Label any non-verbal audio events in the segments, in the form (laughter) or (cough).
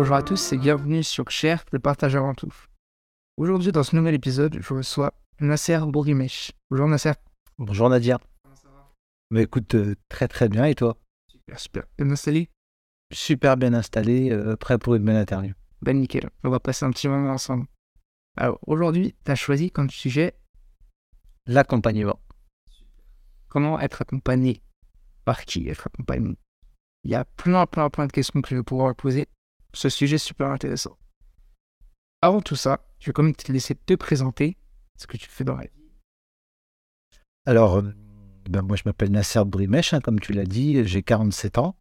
Bonjour à tous et bienvenue sur Cher, le partage avant tout. Aujourd'hui, dans ce nouvel épisode, je reçois Nasser Bourimesh. Bonjour Nasser. Bonjour Nadia. Mais écoute, euh, très très bien et toi? Super, super. Bien installé Super bien installé, euh, prêt pour une belle interview. Ben nickel, on va passer un petit moment ensemble. Alors aujourd'hui, tu as choisi comme sujet L'accompagnement. comment être accompagné? Par qui être accompagné? Il y a plein, plein, plein de questions que je vais pouvoir poser. Ce sujet super intéressant. Avant tout ça, je vais quand même te laisser te présenter ce que tu fais dans la vie. Alors, euh, ben moi je m'appelle Nasser Brimesh, hein, comme tu l'as dit, j'ai 47 ans.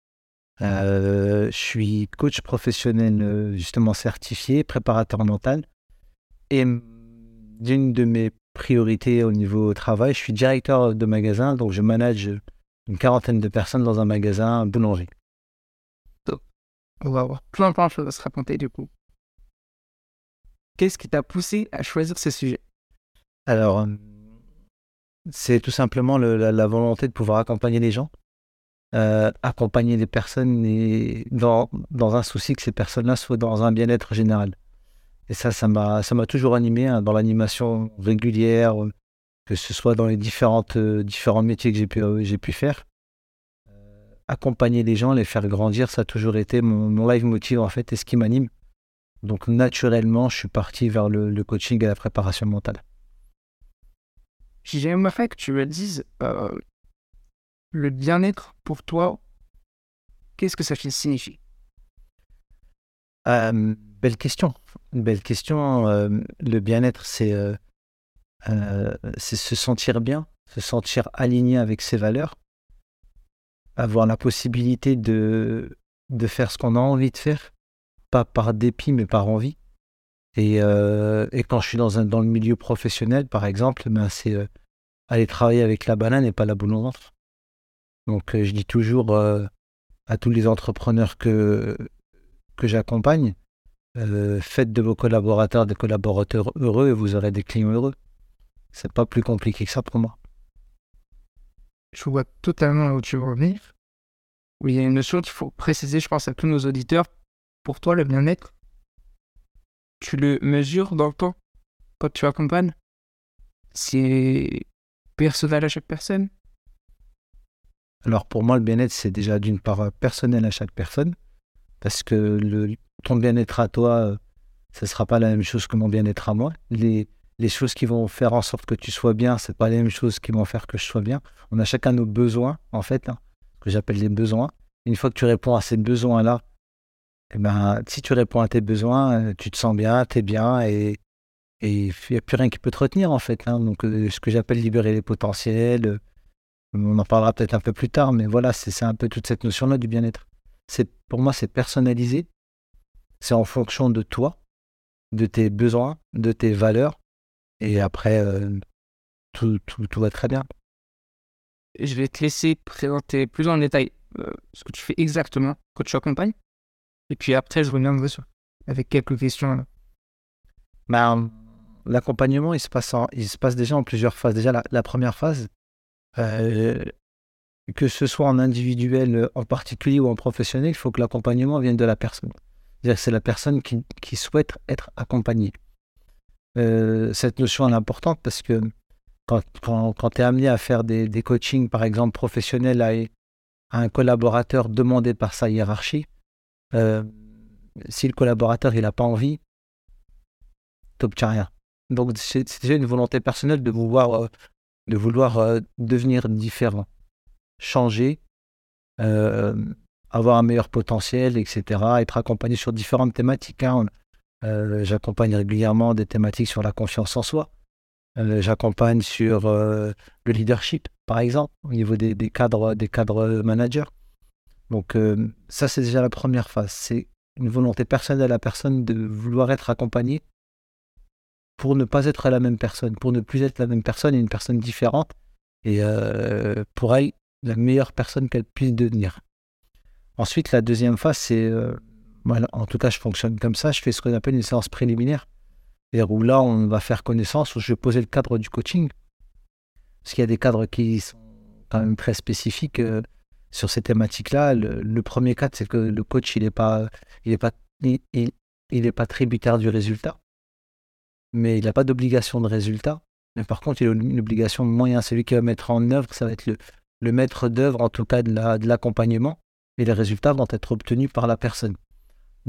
Euh, je suis coach professionnel euh, justement certifié, préparateur mental. Et d'une de mes priorités au niveau travail, je suis directeur de magasin, donc je manage une quarantaine de personnes dans un magasin boulanger. On va avoir plein, plein de choses à se raconter du coup. Qu'est-ce qui t'a poussé à choisir ce sujet? Alors, euh, c'est tout simplement le- la, volonté de pouvoir accompagner les gens, euh, accompagner les personnes dans, un souci que ces personnes-là soient dans un bien-être général. Et ça, ça m'a, toujours animé hein, dans l'animation régulière, euh, que ce soit dans les différentes, différents métiers que j'ai pu, j'ai pu faire. Accompagner les gens, les faire grandir, ça a toujours été mon, mon live motive en fait et ce qui m'anime. Donc naturellement, je suis parti vers le, le coaching et la préparation mentale. J'aimerais que tu me dises euh, le bien-être pour toi, qu'est-ce que ça signifie? Euh, belle question. Une belle question. Euh, le bien-être, c'est c'est se sentir bien, se sentir aligné avec ses valeurs, avoir la possibilité de, de faire ce qu'on a envie de faire, pas par dépit, mais par envie. Et, euh, et quand je suis dans, un, dans le milieu professionnel, par exemple, ben c'est euh, aller travailler avec la banane et pas la boule au. Donc, euh, je dis toujours à tous les entrepreneurs que, que j'accompagne, faites de vos collaborateurs des collaborateurs heureux et vous aurez des clients heureux. C'est pas plus compliqué que ça pour moi. Je vois totalement où tu veux revenir. Oui, il y a une notion qu'il faut préciser, je pense, à tous nos auditeurs. Pour toi, le bien-être, tu le mesures dans le temps quand tu accompagnes C'est personnel à chaque personne Alors pour moi, le bien-être, c'est déjà d'une part euh, personnel à chaque personne, parce que ton bien-être à toi, euh, ce ne sera pas la même chose que mon bien-être à moi. Les choses qui vont faire en sorte que tu sois bien, c'est pas les mêmes choses qui vont faire que je sois bien. On a chacun nos besoins, en fait, hein, ce que j'appelle les besoins. Une fois que tu réponds à ces besoins-là, eh ben, si tu réponds à tes besoins, euh, tu te sens bien, tu es bien et il n'y a plus rien qui peut te retenir, en fait. hein. Donc, euh, ce que j'appelle libérer les potentiels, euh, on en parlera peut-être un peu plus tard, mais voilà, c'est un peu toute cette notion-là du bien-être. Pour moi, c'est personnalisé. C'est en fonction de toi, de tes besoins, de tes valeurs. Et après, euh, tout, tout, tout va très bien. Je vais te laisser présenter plus en détail euh, ce que tu fais exactement quand tu accompagnes. Et puis après, je reviendrai sur avec quelques questions. là. Ben, L'accompagnement, il, se passe en- il se passe déjà en plusieurs phases. Déjà, la, la première phase, euh, que ce soit en individuel en particulier ou en professionnel, il faut que l'accompagnement vienne de la personne. C'est-à-dire que c'est la personne qui, qui souhaite être accompagnée. Euh, cette notion est importante parce que quand, tu es amené à faire des, coachings, par exemple, professionnels à, un collaborateur demandé par sa hiérarchie, euh, si le collaborateur il n'a pas envie, t'obtiens rien. Donc c'est déjà une volonté personnelle de vouloir, euh, de vouloir devenir différent, changer, avoir un meilleur potentiel, etc. Être accompagné sur différentes thématiques. hein. Euh, J'accompagne régulièrement des thématiques sur la confiance en soi. Euh, J'accompagne sur euh, le leadership, par exemple, au niveau des, cadres, des cadres managers. Donc ça, c'est déjà la première phase. C'est une volonté personnelle à la personne de vouloir être accompagnée pour ne pas être la même personne, pour ne plus être la même personne et une personne différente, et pour elle, la meilleure personne qu'elle puisse devenir. Ensuite, la deuxième phase, c'est, en tout cas, je fonctionne comme ça, je fais ce qu'on appelle une séance préliminaire, c'est-à-dire où là, on va faire connaissance, où je vais poser le cadre du coaching, parce qu'il y a des cadres qui sont quand même très spécifiques euh, sur ces thématiques-là. Le, premier cadre, c'est que le coach, il n'est pas, pas il pas tributaire du résultat, mais il n'a pas d'obligation de résultat. Mais par contre, il a une obligation de moyen. Celui qui va mettre en œuvre, ça va être le maître d'œuvre, en tout cas de l'accompagnement, et les résultats vont être obtenus par la personne.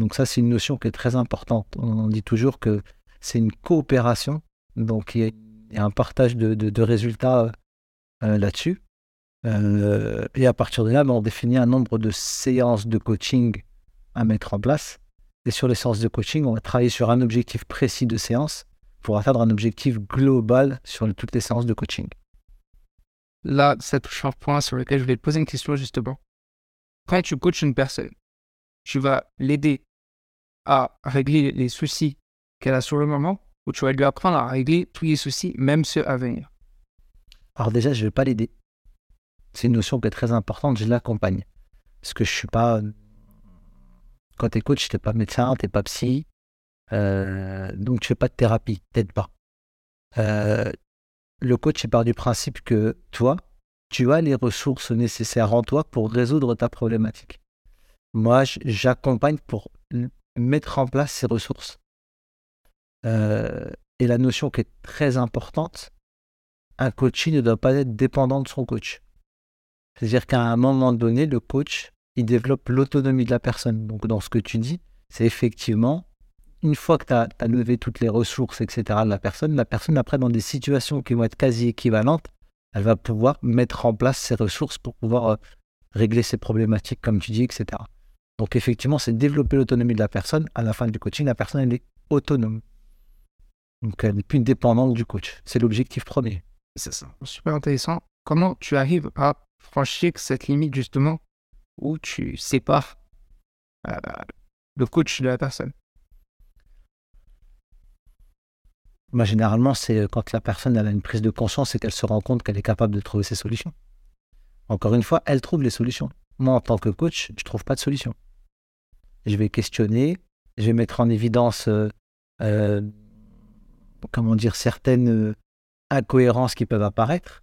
Donc ça, c'est une notion qui est très importante. On dit toujours que c'est une coopération, donc il y a, un partage de, résultats euh, là-dessus. Euh, et à partir de là, ben, on définit un nombre de séances de coaching à mettre en place. Et sur les séances de coaching, on va travailler sur un objectif précis de séance pour atteindre un objectif global sur toutes les séances de coaching. Là, ça touche un point sur lequel je vais te poser une question justement. Quand tu coaches une personne, tu vas l'aider à régler les soucis qu'elle a sur le moment ou tu vas lui apprendre à régler tous les soucis, même ceux à venir Alors déjà, je ne vais pas l'aider. C'est une notion qui est très importante, je l'accompagne. Parce que je suis pas... Quand tu es coach, tu n'es pas médecin, tu n'es pas psy. Euh, donc tu fais pas de thérapie, t'aides pas. Euh, le coach part du principe que toi, tu as les ressources nécessaires en toi pour résoudre ta problématique. Moi, j'accompagne pour mettre en place ces ressources. Euh, et la notion qui est très importante, un coach ne doit pas être dépendant de son coach. C'est-à-dire qu'à un moment donné, le coach, il développe l'autonomie de la personne. Donc dans ce que tu dis, c'est effectivement, une fois que tu as, levé toutes les ressources, etc., de la personne, la personne, après, dans des situations qui vont être quasi équivalentes, elle va pouvoir mettre en place ses ressources pour pouvoir euh, régler ses problématiques, comme tu dis, etc. Donc effectivement, c'est développer l'autonomie de la personne. À la fin du coaching, la personne, elle est autonome. Donc elle n'est plus dépendante du coach. C'est l'objectif premier. C'est ça. Super intéressant. Comment tu arrives à franchir cette limite justement où tu sépares euh, le coach de la personne? Moi, généralement, c'est euh, quand la personne a une prise de conscience et qu'elle se rend compte qu'elle est capable de trouver ses solutions. Encore une fois, elle trouve les solutions. Moi, en tant que coach, je ne trouve pas de solution je vais questionner, je vais mettre en évidence, euh, euh, comment dire, certaines euh, incohérences qui peuvent apparaître.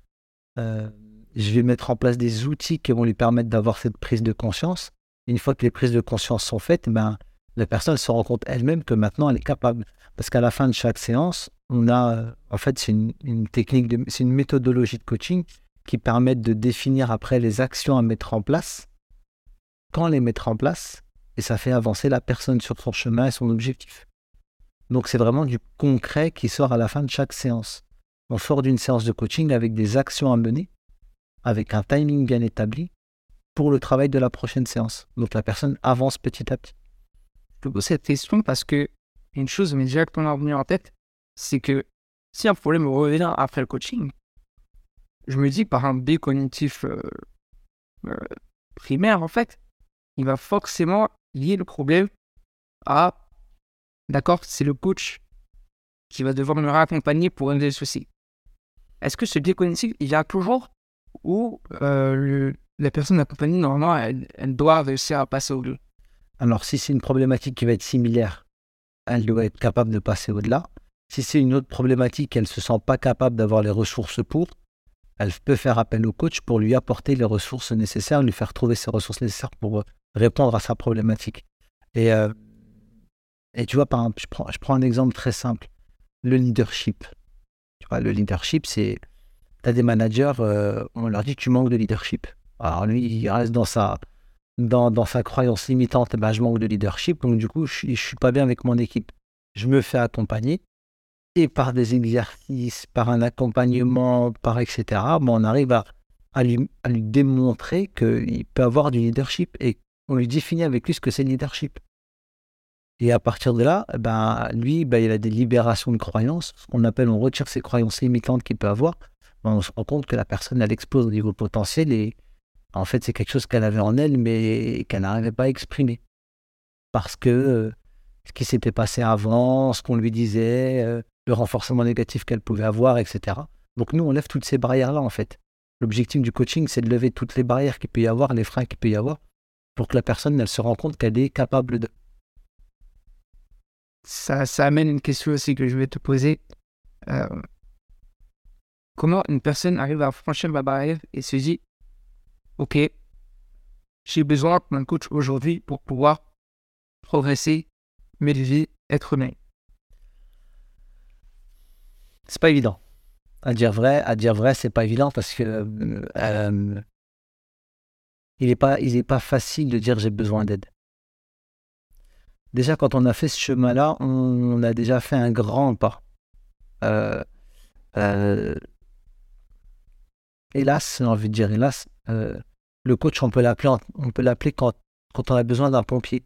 je vais mettre en place des outils qui vont lui permettre d'avoir cette prise de conscience. Une fois que les prises de conscience sont faites, ben, la personne se rend compte elle-même que maintenant elle est capable. Parce qu'à la fin de chaque séance, on a, en fait, c'est une, une, technique, c'est une méthodologie de coaching qui permet de définir après les actions à mettre en place, quand les mettre en place, et ça fait avancer la personne sur son chemin et son objectif. Donc c'est vraiment du concret qui sort à la fin de chaque séance. On sort d'une séance de coaching avec des actions à mener, avec un timing bien établi pour le travail de la prochaine séance. Donc la personne avance petit à petit. Je pose cette question parce que une chose m'est directement venue en tête, c'est que si un problème revient après le coaching, je me dis par un biais cognitif euh, euh, primaire, en fait, il va forcément lier le problème à, d'accord, c'est le coach qui va devoir me raccompagner pour régler le souci. Est-ce que ce biais cognitif, il y a toujours ou euh, la personne accompagnée, normalement, elle, doit réussir à passer au-delà? Alors, si c'est une problématique qui va être similaire, elle doit être capable de passer au-delà. Si c'est une autre problématique, elle ne se sent pas capable d'avoir les ressources pour, elle peut faire appel au coach pour lui apporter les ressources nécessaires, lui faire trouver ces ressources nécessaires pour répondre à sa problématique. Et, euh, et tu vois, par exemple, je prends, je prends un exemple très simple. Le leadership. Tu vois, le leadership, c'est. Tu as des managers, euh, on leur dit tu manques de leadership. Alors lui, il reste dans sa, dans, dans sa croyance limitante, ben, je manque de leadership, donc du coup, je ne suis pas bien avec mon équipe. Je me fais accompagner, et par des exercices, par un accompagnement, par etc., ben, on arrive à, à, lui, à lui démontrer qu'il peut avoir du leadership on lui définit avec lui ce que c'est le leadership. Et à partir de là, ben, lui, ben, il a des libérations de croyances, ce qu'on appelle, on retire ses croyances limitantes qu'il peut avoir. Ben, on se rend compte que la personne, elle explose au niveau potentiel et en fait, c'est quelque chose qu'elle avait en elle, mais qu'elle n'arrivait pas à exprimer. Parce que ce qui s'était passé avant, ce qu'on lui disait, euh, le renforcement négatif qu'elle pouvait avoir, etc. Donc nous, on lève toutes ces barrières-là, en fait. L'objectif du coaching, c'est de lever toutes les barrières qu'il peut y avoir, les freins qu'il peut y avoir, pour que la personne elle se rende compte qu'elle est capable de. Ça, ça amène une question aussi que je vais te poser. Euh, comment une personne arrive à franchir la barrière et se dit Ok, j'ai besoin d'un coach aujourd'hui pour pouvoir progresser m'élever, être humain C'est pas évident. À dire vrai, à dire vrai, c'est pas évident parce que euh, euh, il n'est pas, facile de dire j'ai besoin d'aide. Déjà, quand on a fait ce chemin-là, on, a déjà fait un grand pas. Euh, hélas, j'ai envie de dire hélas, le coach, on peut l'appeler, on peut l'appeler quand, on a besoin d'un pompier.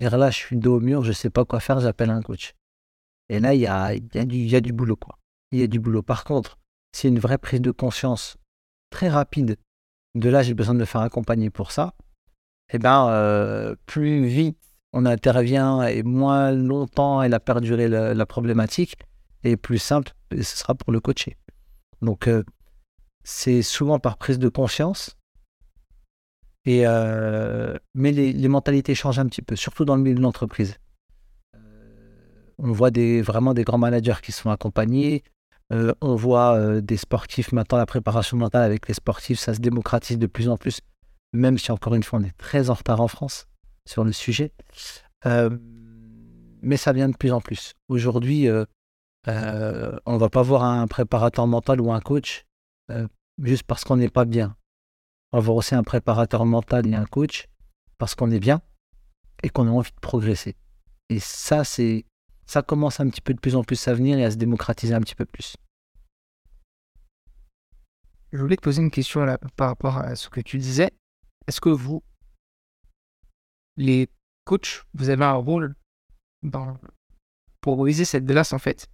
Et là, je suis dos au mur, je sais pas quoi faire, j'appelle un coach. Et là, il y a du boulot, quoi. Il y a du boulot. Par contre, c'est une vraie prise de conscience très rapide de là, j'ai besoin de faire accompagner pour ça, eh ben, euh, plus vite on intervient et moins longtemps elle a perduré la, problématique, et plus simple, ce sera pour le coacher. Donc, euh, c'est souvent par prise de conscience, euh, mais les, mentalités changent un petit peu, surtout dans le milieu de l'entreprise. on voit vraiment des grands managers qui sont accompagnés, euh, on voit euh, des sportifs maintenant, la préparation mentale avec les sportifs, ça se démocratise de plus en plus, même si encore une fois on est très en retard en France sur le sujet. Euh, mais ça vient de plus en plus. Aujourd'hui, on ne va pas voir un préparateur mental ou un coach juste parce qu'on n'est pas bien. On va voir aussi un préparateur mental et un coach parce qu'on est bien et qu'on a envie de progresser. Et ça, c'est ça commence un petit peu de plus en plus à venir et à se démocratiser un petit peu plus. Je voulais te poser une question là, par rapport à ce que tu disais. Est-ce que vous, les coachs, vous avez un rôle dans, pour viser cette glace en fait?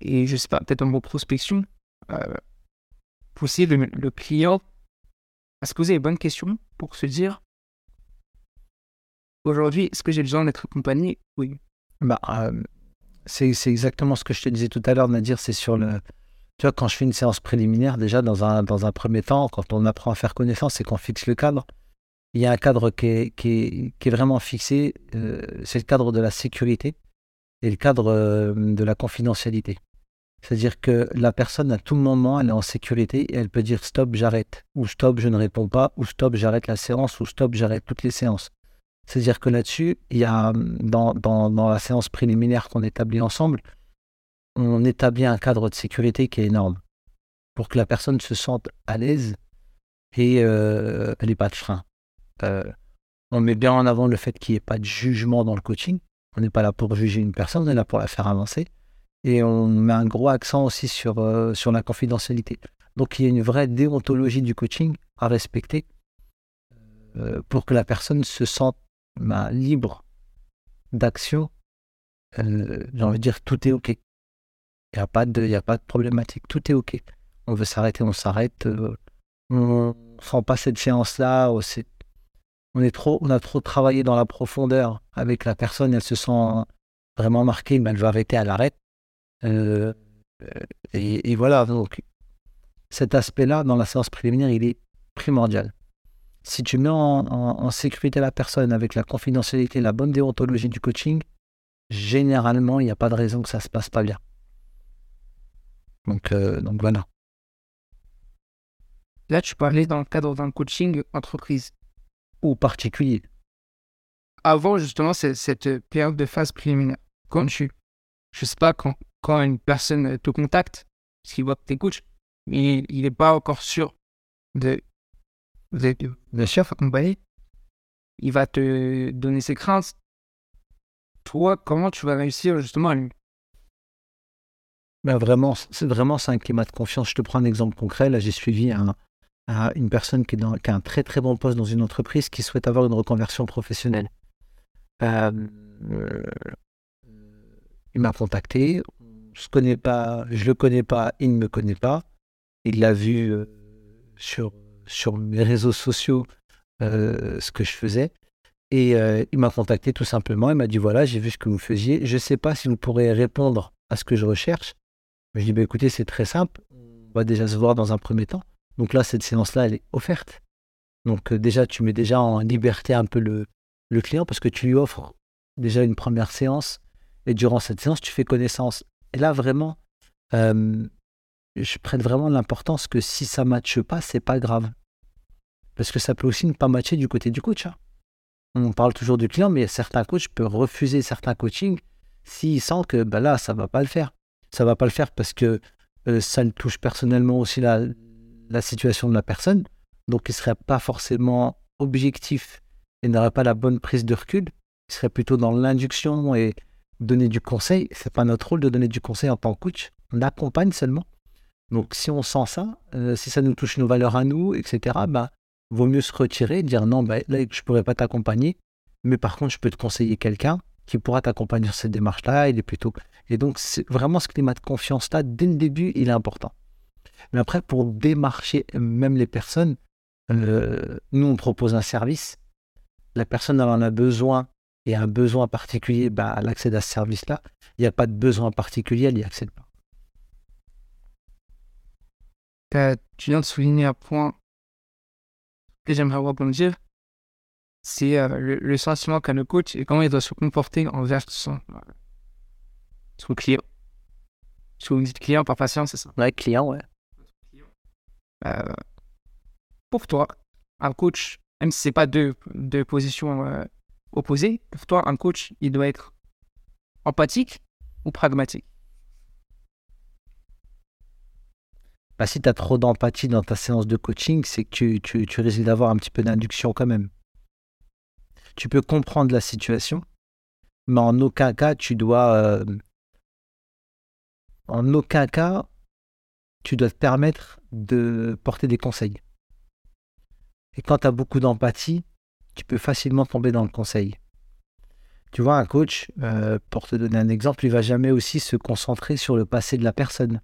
Et je sais pas, peut-être en prospection, euh, pousser le, le client à se poser les bonnes questions pour se dire aujourd'hui, est-ce que j'ai besoin d'être accompagné? Oui. Bah, euh, c'est exactement ce que je te disais tout à l'heure, Nadir, c'est sur le... Tu vois, quand je fais une séance préliminaire, déjà, dans un, dans un premier temps, quand on apprend à faire connaissance et qu'on fixe le cadre, il y a un cadre qui est, qui est, vraiment fixé, euh, c'est le cadre de la sécurité et le cadre euh, de la confidentialité. C'est-à-dire que la personne, à tout moment, elle est en sécurité et elle peut dire stop, j'arrête, ou stop, je ne réponds pas, ou stop, j'arrête la séance, ou stop, j'arrête toutes les séances. C'est-à-dire que là-dessus, il y a dans, dans, la séance préliminaire qu'on établit ensemble, on établit un cadre de sécurité qui est énorme pour que la personne se sente à l'aise et euh, elle n'ait pas de frein. Euh, on met bien en avant le fait qu'il n'y ait pas de jugement dans le coaching. On n'est pas là pour juger une personne, on est là pour la faire avancer. Et on met un gros accent aussi sur, euh, sur la confidentialité. Donc il y a une vraie déontologie du coaching à respecter pour que la personne se sente ma libre d'action, euh, j'ai envie de dire tout est OK. Il n'y a, pas de, a pas de problématique, tout est OK. On veut s'arrêter, on s'arrête. Euh, on ne sent pas cette séance-là. On, on a trop travaillé dans la profondeur avec la personne, elle se sent vraiment marquée, mais elle veut arrêter, elle arrête. Euh, et, et, voilà, donc cet aspect-là, dans la séance préliminaire, il est primordial si tu mets en, sécurité la personne avec la confidentialité, la bonne déontologie du coaching, généralement, il n'y a pas de raison que ça se passe pas bien. Donc, euh, donc voilà. Là, tu parlais dans le cadre d'un coaching entreprise. Ou particulier. Avant, justement, cette période de phase préliminaire, quand tu, je sais pas, quand, quand une personne te contacte, parce qu'il voit que tu es coach, mais il n'est pas encore sûr de vous avez le chef accompagné, il va te donner ses craintes. Toi, comment tu vas réussir justement à lui? Ben vraiment, c'est vraiment un climat de confiance. Je te prends un exemple concret. Là, j'ai suivi une personne qui, est dans, qui, a un très très bon poste dans une entreprise qui souhaite avoir une reconversion professionnelle. Euh, il m'a contacté. Je connais pas, je le connais pas, il ne me connaît pas. Il l'a vu euh, sur sur mes réseaux sociaux euh, ce que je faisais. Et euh, il m'a contacté tout simplement. Il m'a dit voilà, j'ai vu ce que vous faisiez. Je ne sais pas si vous pourrez répondre à ce que je recherche. Je dis bah, écoutez, c'est très simple. On va déjà se voir dans un premier temps. Donc là, cette séance-là, elle est offerte. Donc euh, déjà, tu mets déjà en liberté un peu le, le client parce que tu lui offres déjà une première séance. Et durant cette séance, tu fais connaissance. Et là, vraiment, je prête vraiment l'importance que si ça ne matche pas, c'est pas grave. Parce que ça peut aussi ne pas matcher du côté du coach. Hein. on parle toujours du client, mais certains coachs peuvent refuser certains coachings s'ils sentent que bah là, ça ne va pas le faire. Ça ne va pas le faire parce que euh, ça touche personnellement aussi la, situation de la personne. Donc, il ne serait pas forcément objectif et n'aurait pas la bonne prise de recul. Il serait plutôt dans l'induction et donner du conseil. Ce n'est pas notre rôle de donner du conseil en tant que coach. On accompagne seulement. Donc, si on sent ça, euh, si ça nous touche nos valeurs à nous, etc., bah, vaut mieux se retirer, dire non, bah, là, je ne pourrais pas t'accompagner, mais par contre, je peux te conseiller quelqu'un qui pourra t'accompagner sur cette démarche-là. Il est. Et donc, vraiment ce climat de confiance-là, dès le début, il est important. Mais après, pour démarcher même les personnes, euh, nous, on propose un service. La personne elle en a besoin et un besoin particulier, bah, elle accède à ce service-là. Il n'y a pas de besoin particulier, elle n'y accède pas. Tu viens de souligner un point que j'aimerais rebondir, c'est euh, le, sentiment qu'a le coach et comment il doit se comporter envers son, son client. Si vous dites client par patience, c'est ça? Ouais, client, ouais. Euh, pour toi, un coach, même si ce n'est pas deux, deux positions euh, opposées, pour toi, un coach, il doit être empathique ou pragmatique? Bah, si tu as trop d'empathie dans ta séance de coaching, c'est que tu, risques d'avoir un petit peu d'induction quand même. Tu peux comprendre la situation, mais en aucun cas, tu dois. Euh, en aucun cas, tu dois te permettre de porter des conseils. Et quand tu as beaucoup d'empathie, tu peux facilement tomber dans le conseil. Tu vois, un coach, euh, pour te donner un exemple, il va jamais aussi se concentrer sur le passé de la personne.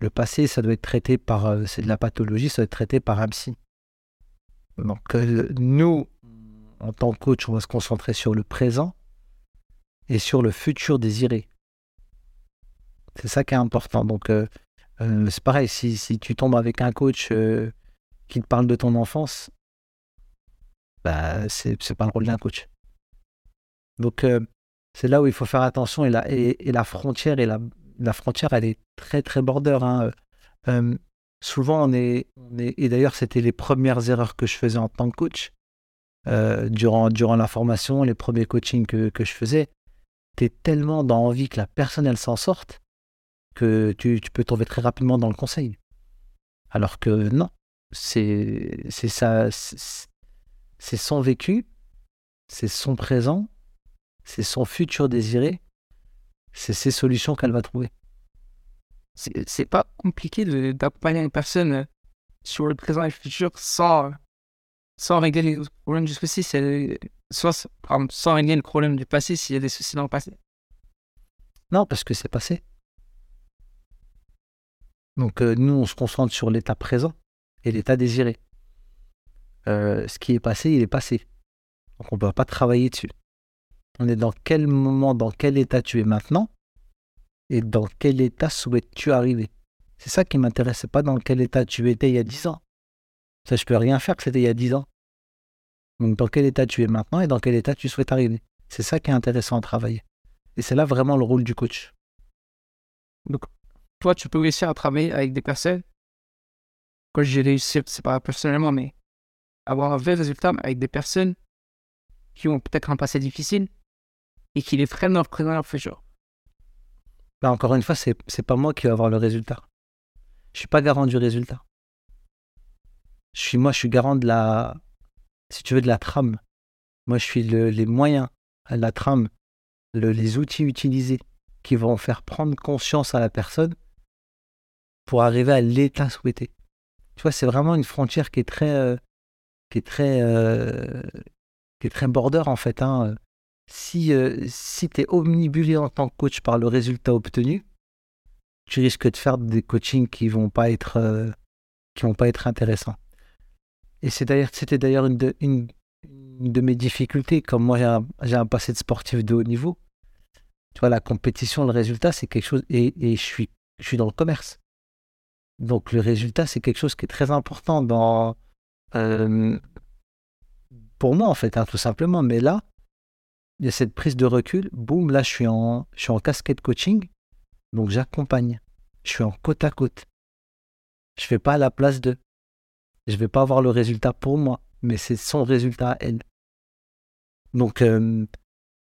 Le passé, ça doit être traité par. Euh, c'est de la pathologie, ça doit être traité par un psy. Donc, euh, nous, en tant que coach, on va se concentrer sur le présent et sur le futur désiré. C'est ça qui est important. Donc, euh, c'est pareil, si, si, tu tombes avec un coach qui te parle de ton enfance, bah, c'est, pas le rôle d'un coach. Donc, c'est là où il faut faire attention et la, et, et la frontière est la, la frontière, elle est très, très border. Hein. Euh, souvent, on est, Et d'ailleurs, c'était les premières erreurs que je faisais en tant que coach. Euh, durant, durant la formation, les premiers coachings que, je faisais, tu es tellement dans envie que la personne, elle s'en sorte, que tu, peux tomber très rapidement dans le conseil. Alors que non, c'est ça, c'est son vécu, c'est son présent, c'est son futur désiré, c'est ces solutions qu'elle va trouver. C'est pas compliqué d'accompagner une personne euh, sur le présent et le futur sans, sans régler les problèmes du soit sans régler le problème du passé s'il y a des soucis dans le passé. Non, parce que c'est passé. Donc euh, nous, on se concentre sur l'état présent et l'état désiré. Euh, ce qui est passé, il est passé. Donc on ne peut pas travailler dessus. On est dans quel moment, dans quel état tu es maintenant et dans quel état souhaites-tu arriver? C'est ça qui m'intéresse, pas dans quel état tu étais il y a 10 ans. Ça, je peux rien faire que c'était il y a 10 ans. Donc dans quel état tu es maintenant et dans quel état tu souhaites arriver? C'est ça qui est intéressant à travailler. Et c'est là vraiment le rôle du coach. Donc, toi, tu peux réussir à travailler avec des personnes. Quand j'ai réussi, c'est pas personnellement, mais avoir un vrai résultat avec des personnes qui ont peut-être un passé difficile et qui les freinent dans leur futur. Bah, encore une fois, c'est n'est pas moi qui vais avoir le résultat. Je suis pas garant du résultat. Je suis moi, je suis garant de la, si tu veux, de la trame. Moi, je suis les moyens, la trame, les outils utilisés qui vont faire prendre conscience à la personne pour arriver à l'état souhaité. Tu vois, c'est vraiment une frontière qui est très, euh, qui est très, euh, qui est très border en fait. Hein. Si, euh, si tu es omnibulé en tant que coach par le résultat obtenu, tu risques de faire des coachings qui vont euh, vont pas être intéressants. Et c'était d'ailleurs une de, mes difficultés. Comme moi, j'ai un, passé de sportif de haut niveau. Tu vois, la compétition, le résultat, c'est quelque chose. Et, je, suis, je suis dans le commerce. Donc, le résultat, c'est quelque chose qui est très important euh, pour moi, en fait, hein, tout simplement. Mais là, il y a cette prise de recul. Boum, là, je suis en, je suis en casquette coaching. Donc, j'accompagne. Je suis en côte à côte. Je ne fais pas à la place de. Je ne vais pas avoir le résultat pour moi, mais c'est son résultat à elle. Donc, euh,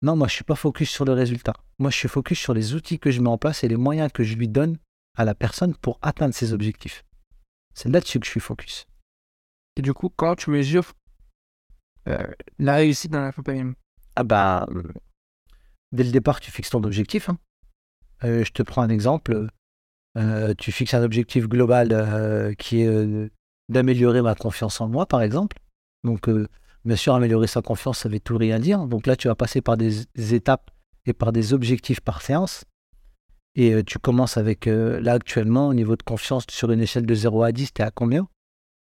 non, moi, je suis pas focus sur le résultat. Moi, je suis focus sur les outils que je mets en place et les moyens que je lui donne à la personne pour atteindre ses objectifs. C'est là-dessus que je suis focus. Et du coup, quand tu mesures euh, la réussite dans l'accompagnement Ah bah, dès le départ, tu fixes ton objectif. hein. Euh, je te prends un exemple. Euh, tu fixes un objectif global euh, qui est d'améliorer ma confiance en moi, par exemple. Donc, bien sûr, améliorer sa confiance, ça veut tout rien dire. Donc là, tu vas passer par des, étapes et par des objectifs par séance. Et tu commences avec, là, actuellement, au niveau de confiance, sur une échelle de 0 à 10, tu es à combien?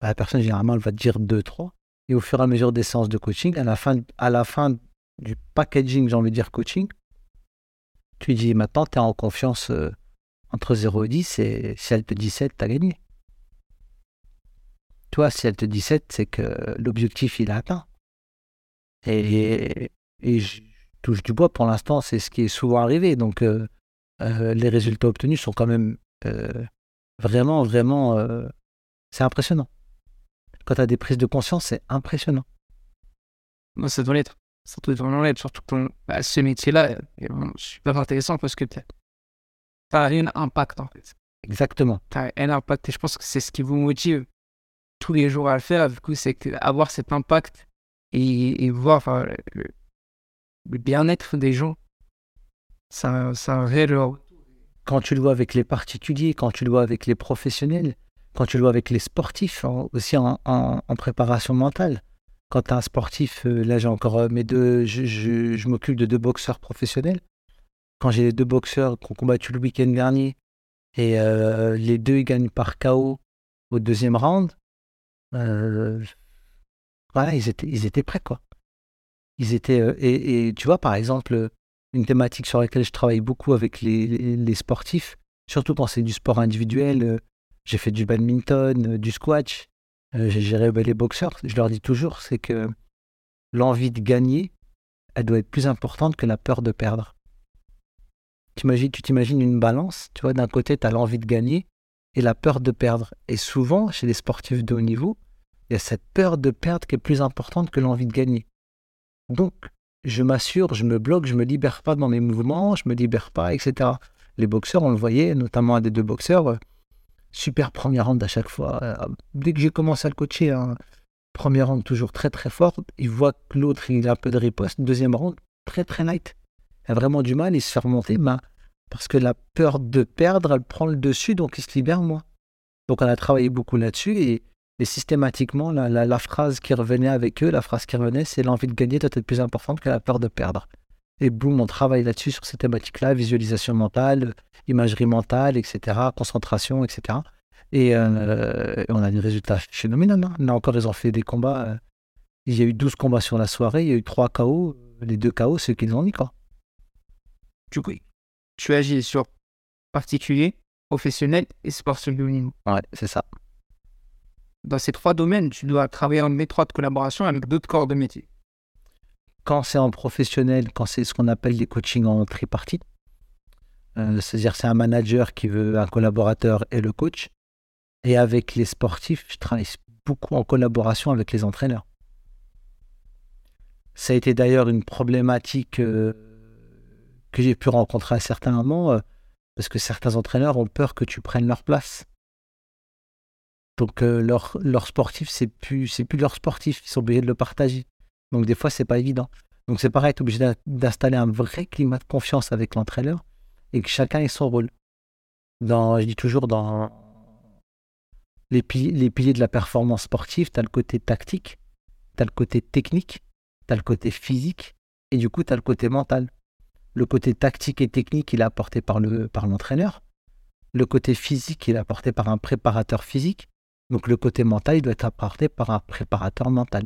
Bah, La personne, généralement, elle va te dire 2, 3. Et au fur et à mesure des séances de coaching, à la fin, à la fin du packaging, j'ai envie de dire coaching, tu dis maintenant, tu es en confiance euh, entre 0 et 10, et si elle te dit 7, tu as gagné. Toi, si elle te dit 7, c'est que l'objectif, il est atteint. Et, et je touche du bois, pour l'instant, c'est ce qui est souvent arrivé. Donc, euh, euh, les résultats obtenus sont quand même vraiment, vraiment. c'est impressionnant. Quand tu as des prises de conscience, c'est impressionnant. Ça doit l'être. Ça doit vraiment l'être. Surtout que bah, ce métier-là est vraiment super intéressant parce que tu as un impact en fait. Exactement. Tu as un impact et je pense que c'est ce qui vous motive tous les jours à le faire. Du coup, c'est avoir cet impact et, et voir enfin, le, le bien-être des gens, a un réel quand tu le vois avec les particuliers, quand tu le vois avec les professionnels, quand tu le vois avec les sportifs, en- aussi en, en- en préparation mentale. Quand un sportif, euh, là j'ai encore euh, mes deux, je, m'occupe de deux boxeurs professionnels. Quand j'ai les deux boxeurs qui ont combattu le week-end dernier et euh, les deux gagnent par KO au deuxième round, voilà, ils étaient, ils étaient prêts quoi. Ils étaient, et, tu vois par exemple, une thématique sur laquelle je travaille beaucoup avec les, les- sportifs, surtout quand c'est du sport individuel. J'ai fait du badminton, du squash, j'ai géré les boxeurs. Je leur dis toujours, c'est que l'envie de gagner, elle doit être plus importante que la peur de perdre. Tu t'imagines une balance, tu vois, d'un côté, tu as l'envie de gagner et la peur de perdre. Et souvent, chez les sportifs de haut niveau, il y a cette peur de perdre qui est plus importante que l'envie de gagner. Donc, je m'assure, je me bloque, je me libère pas dans mes mouvements, je me libère pas, etc. Les boxeurs, on le voyait, notamment un des deux boxeurs, euh, super premier round à chaque fois. Euh, Dès que j'ai commencé à le coacher, hein, premier round toujours très très fort, il voit que l'autre il a un peu de riposte, deuxième round très très light. Il a vraiment du mal, il se fait remonter, parce que la peur de perdre, elle prend le dessus, donc il se libère moins. Donc on a travaillé beaucoup là-dessus et, systématiquement, la, la- la phrase qui revenait avec eux, la phrase qui revenait, c'est l'envie de gagner doit être plus importante que la peur de perdre. Et boum, on travaille là-dessus sur ces thématiques-là, visualisation mentale, imagerie mentale, etc., concentration, etc. Et euh, et on a des résultats phénoménaux. hein. Là encore, ils ont fait des combats. euh, il y a eu 12 combats sur la soirée, il y a eu 3 KO. Les deux KO, c'est qu'ils ont mis, quoi. Du coup, tu agis sur particulier, professionnel et haut niveau. Ouais, c'est ça. Dans ces trois domaines, tu dois travailler en étroite collaboration avec d'autres corps de métier. Quand c'est en professionnel, quand c'est ce qu'on appelle les coachings en tripartite, euh, c'est-à-dire c'est un manager qui veut un collaborateur et le coach. Et avec les sportifs, je travaille beaucoup en collaboration avec les entraîneurs. Ça a été d'ailleurs une problématique euh, que j'ai pu rencontrer à certains moments, euh, parce que certains entraîneurs ont peur que tu prennes leur place. Donc leur, sportif, c'est plus, plus leur sportif, ils sont obligés de le partager. Donc des fois, c'est pas évident. Donc c'est pareil, tu obligé d'in- d'installer un vrai climat de confiance avec l'entraîneur et que chacun ait son rôle. Dans, je dis toujours, dans les, pili- les piliers de la performance sportive, tu as le côté tactique, tu as le côté technique, tu as le côté physique et du coup, tu as le côté mental. Le côté tactique et technique, il est apporté par le par l'entraîneur. Le côté physique, il est apporté par un préparateur physique. Donc le côté mental, il doit être apporté par un préparateur mental.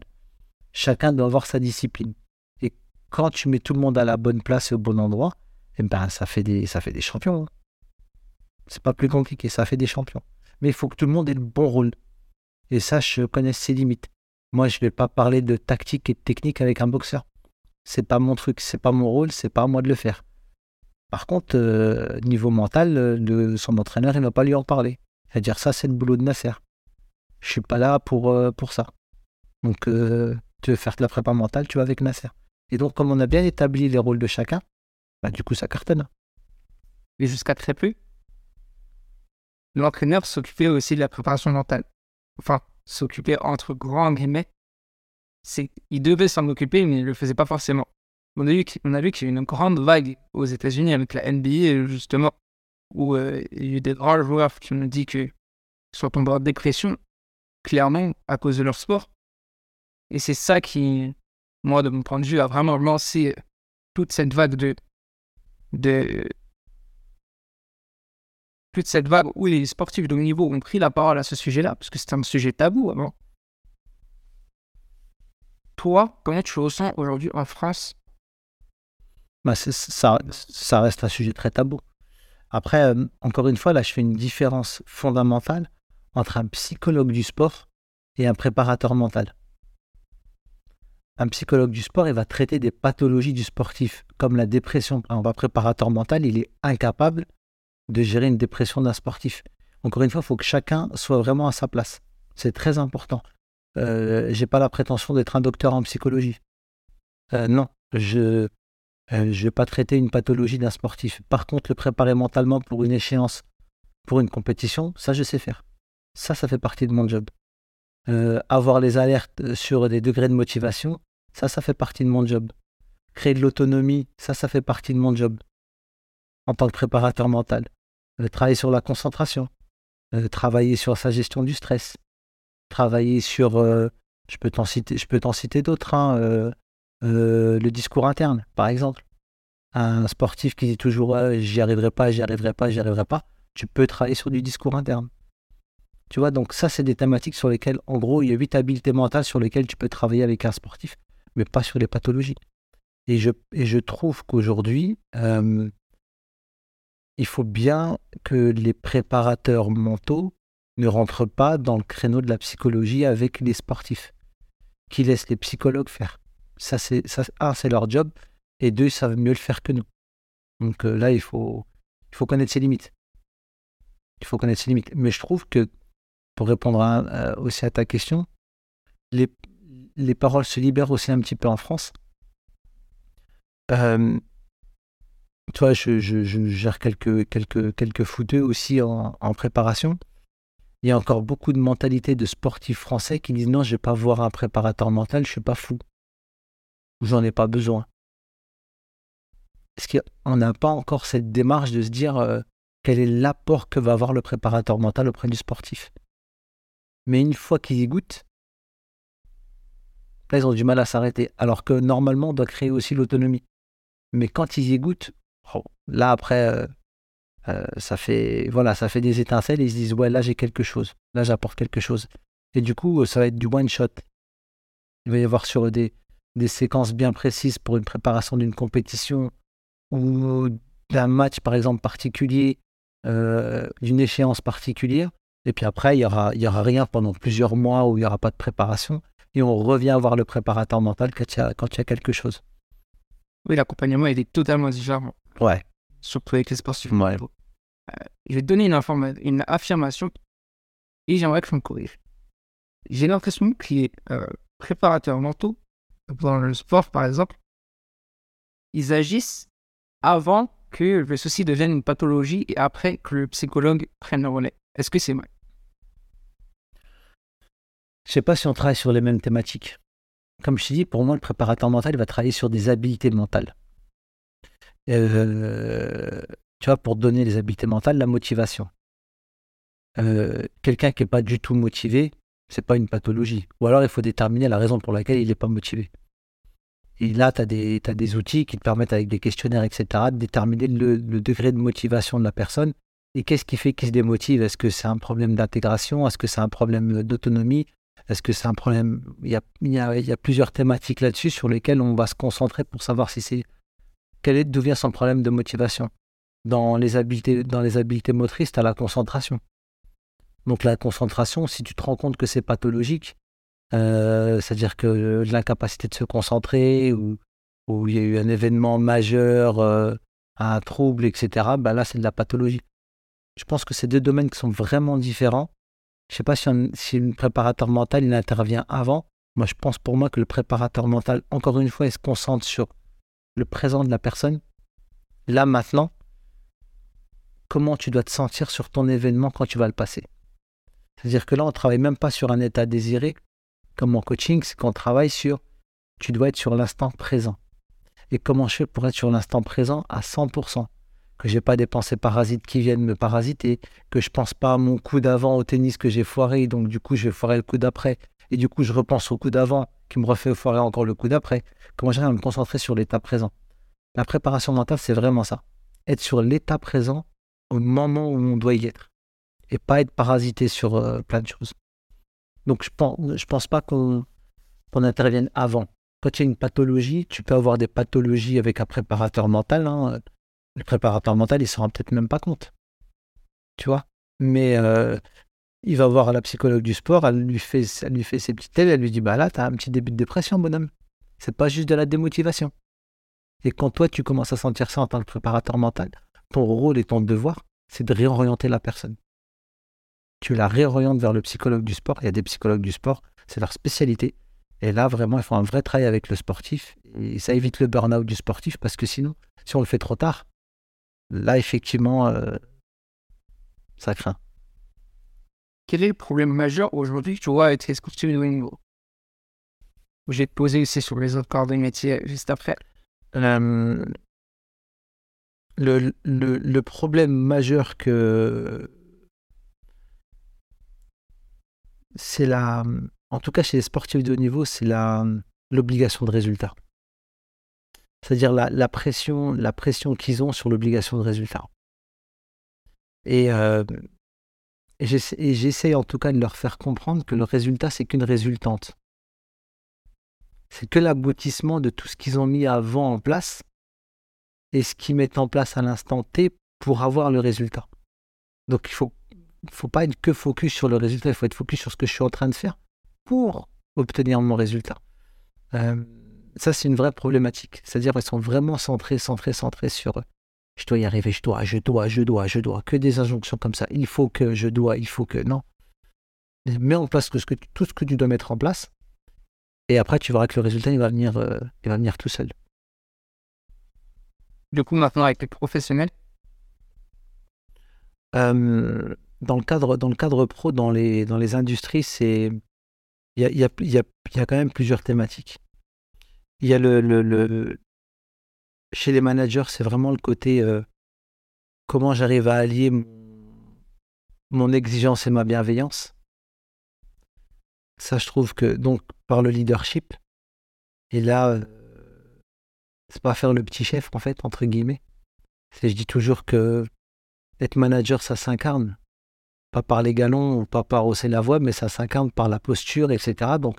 Chacun doit avoir sa discipline. Et quand tu mets tout le monde à la bonne place et au bon endroit, eh ben, ça, fait des, ça fait des champions. hein. C'est pas plus compliqué, ça fait des champions. Mais il faut que tout le monde ait le bon rôle. Et ça, je connais ses limites. Moi, je vais pas parler de tactique et de technique avec un boxeur. C'est pas mon truc, c'est pas mon rôle, c'est pas à moi de le faire. Par contre, euh, niveau mental, euh, son entraîneur, il va pas lui en parler. Il va dire ça, c'est le boulot de Nasser. Je suis pas là pour, euh, pour ça. Donc, euh, tu veux faire de la prépa mentale, tu vas avec Nasser. Et donc, comme on a bien établi les rôles de chacun, bah, du coup, ça cartonne. Et jusqu'à très peu, l'entraîneur s'occupait aussi de la préparation mentale. Enfin, s'occupait entre grands guillemets. Il devait s'en occuper, mais il ne le faisait pas forcément. On a vu, on a vu qu'il y a eu une grande vague aux États-Unis avec la NBA, justement, où euh, il y a eu des grands joueurs qui nous dit que sont tombés en dépression, clairement, à cause de leur sport. Et c'est ça qui, moi, de mon point de vue, a vraiment lancé toute cette vague de, de toute cette vague où les sportifs de haut niveau ont pris la parole à ce sujet-là, parce que c'est un sujet tabou avant. Toi, comment tu ressens aujourd'hui en France? Bah ça, ça reste un sujet très tabou. Après, euh, encore une fois, là, je fais une différence fondamentale entre un psychologue du sport et un préparateur mental. Un psychologue du sport, il va traiter des pathologies du sportif, comme la dépression. Un préparateur mental, il est incapable de gérer une dépression d'un sportif. Encore une fois, il faut que chacun soit vraiment à sa place. C'est très important. Euh, j'ai pas la prétention d'être un docteur en psychologie. Euh, non, je ne euh, vais pas traiter une pathologie d'un sportif. Par contre, le préparer mentalement pour une échéance, pour une compétition, ça, je sais faire. Ça, ça fait partie de mon job. Euh, avoir les alertes sur des degrés de motivation, ça, ça fait partie de mon job. Créer de l'autonomie, ça, ça fait partie de mon job en tant que préparateur mental. Euh, travailler sur la concentration, euh, travailler sur sa gestion du stress, travailler sur, je peux t'en citer, je peux t'en citer d'autres, hein, le discours interne, par exemple. Un sportif qui dit toujours j'y arriverai pas, j'y arriverai pas, j'y arriverai pas, tu peux travailler sur du discours interne. Tu vois, donc ça, c'est des thématiques sur lesquelles, en gros, il y a huit habiletés mentales sur lesquelles tu peux travailler avec un sportif, mais pas sur les pathologies. Et je, et je trouve qu'aujourd'hui, euh, il faut bien que les préparateurs mentaux ne rentrent pas dans le créneau de la psychologie avec les sportifs, qui laissent les psychologues faire. Ça, c'est, ça, un, c'est leur job, et deux, ils savent mieux le faire que nous. Donc euh, là, il faut, il faut connaître ses limites. Il faut connaître ses limites. Mais je trouve que pour répondre euh, aussi à ta question, les, les, paroles se libèrent aussi un petit peu en France. Euh, tu vois, je, je, gère quelques, quelques, quelques footeux aussi en, préparation. Il y a encore beaucoup de mentalités de sportifs français qui disent non, je ne vais pas voir un préparateur mental, je ne suis pas fou. J'en ai pas besoin. Est-ce qu'on n'a pas encore cette démarche de se dire euh, quel est l'apport que va avoir le préparateur mental auprès du sportif? Mais une fois qu'ils y goûtent, là, ils ont du mal à s'arrêter. Alors que normalement, on doit créer aussi l'autonomie. Mais quand ils y goûtent, oh, là, après, euh, euh, ça, fait, voilà, ça fait des étincelles et ils se disent, ouais, là, j'ai quelque chose. Là, j'apporte quelque chose. Et du coup, ça va être du one-shot. Il va y avoir sur des, des séquences bien précises pour une préparation d'une compétition ou d'un match, par exemple, particulier, euh, d'une échéance particulière. Et puis après, il n'y aura, y aura rien pendant plusieurs mois où il n'y aura pas de préparation. Et on revient voir le préparateur mental quand il y a, quand il y a quelque chose. Oui, l'accompagnement est totalement différent. Ouais. Surtout avec les sportifs. Ouais. Euh, je vais te donner une, une affirmation et j'aimerais que je me corrige. J'ai l'impression que les euh, préparateurs mentaux, dans le sport par exemple, ils agissent avant que le souci devienne une pathologie et après que le psychologue prenne le relais. Est-ce que c'est vrai? Je sais pas si on travaille sur les mêmes thématiques. Comme je t'ai dit, pour moi, le préparateur mental, il va travailler sur des habiletés mentales. Euh, tu vois, pour donner les habiletés mentales, la motivation. Euh, quelqu'un qui n'est pas du tout motivé, c'est pas une pathologie. Ou alors, il faut déterminer la raison pour laquelle il n'est pas motivé. Et là, tu as, des outils qui te permettent, avec des questionnaires, etc., de déterminer le, degré de motivation de la personne. Et qu'est-ce qui fait qu'il se démotive? Est-ce que c'est un problème d'intégration? Est-ce que c'est un problème d'autonomie? Est-ce que c'est un problème? Il y, a, plusieurs thématiques là-dessus sur lesquelles on va se concentrer pour savoir si c'est quel est d'où vient son problème de motivation. Dans les habiletés, dans les motrices, tu as la concentration. Donc la concentration, si tu te rends compte que c'est pathologique, euh, c'est-à-dire que l'incapacité de se concentrer ou, il y a eu un événement majeur, euh, un trouble, etc., ben là, c'est de la pathologie. Je pense que c'est deux domaines qui sont vraiment différents. Je sais pas si un, si préparateur mental il intervient avant. Moi, je pense pour moi que le préparateur mental, encore une fois, il se concentre sur le présent de la personne. Là, maintenant, comment tu dois te sentir sur ton événement quand tu vas le passer? C'est-à-dire que là, on ne travaille même pas sur un état désiré, comme en coaching, c'est qu'on travaille sur, tu dois être sur l'instant présent. Et comment je fais pour être sur l'instant présent à 100% Que j'ai pas des pensées parasites qui viennent me parasiter, que je pense pas à mon coup d'avant au tennis que j'ai foiré, donc du coup je vais foirer le coup d'après, et du coup je repense au coup d'avant qui me refait foirer encore le coup d'après. Comment j'arrive à me concentrer sur l'état présent? La préparation mentale, c'est vraiment ça. Être sur l'état présent au moment où on doit y être et pas être parasité sur euh, plein de choses. Donc je pense, je pense pas qu'on intervienne avant. Quand il y a une pathologie, tu peux avoir des pathologies avec un préparateur mental. Hein. Le préparateur mental, il s'en rend peut-être même pas compte. Tu vois? Mais euh, il va voir la psychologue du sport, elle lui fait, elle lui fait ses petites têtes, elle lui dit Bah là, tu as un petit début de dépression, bonhomme. C'est pas juste de la démotivation. Et quand toi, tu commences à sentir ça en tant que préparateur mental, ton rôle et ton devoir, c'est de réorienter la personne. Tu la réorientes vers le psychologue du sport. Il y a des psychologues du sport, c'est leur spécialité. Et là, vraiment, il faut un vrai travail avec le sportif. Et ça évite le burn-out du sportif parce que sinon, si on le fait trop tard, là, effectivement, euh, ça craint. Quel est le problème majeur aujourd'hui que tu vois sportifs de haut niveau? Je vais te poser aussi sur les autres corps de métier juste après. Euh, le, le, problème majeur que c'est la, en tout cas chez les sportifs de haut niveau, c'est la l'obligation de résultat. C'est-à-dire la, pression, la pression qu'ils ont sur l'obligation de résultat. Et, euh, j'essaie en tout cas de leur faire comprendre que le résultat, c'est qu'une résultante. C'est que l'aboutissement de tout ce qu'ils ont mis avant en place et ce qu'ils mettent en place à l'instant T pour avoir le résultat. Donc il faut, faut pas être que focus sur le résultat, il faut être focus sur ce que je suis en train de faire pour obtenir mon résultat. Euh, ça, c'est une vraie problématique. C'est-à-dire qu'ils sont vraiment centrés, centrés, centrés sur je dois y arriver, je dois, je dois, je dois, je dois. Que des injonctions comme ça. Il faut que, je dois, il faut que. Non. Mets en place tout ce que tu dois mettre en place. Et après, tu verras que le résultat, il va venir, euh, il va venir tout seul. Du coup, maintenant, avec les professionnels? Euh, dans, le cadre, dans le cadre pro, dans les, dans les industries, c'est il y a, y, a, y, a, y a, quand même plusieurs thématiques. Il y a le, chez les managers, c'est vraiment le côté euh, comment j'arrive à allier mon, exigence et ma bienveillance. Ça, je trouve que donc par le leadership. Et là, euh, c'est pas faire le petit chef, en fait, entre guillemets. C'est, je dis toujours que être manager, ça s'incarne. Pas par les galons pas par hausser la voix, mais ça s'incarne par la posture, etc. Donc,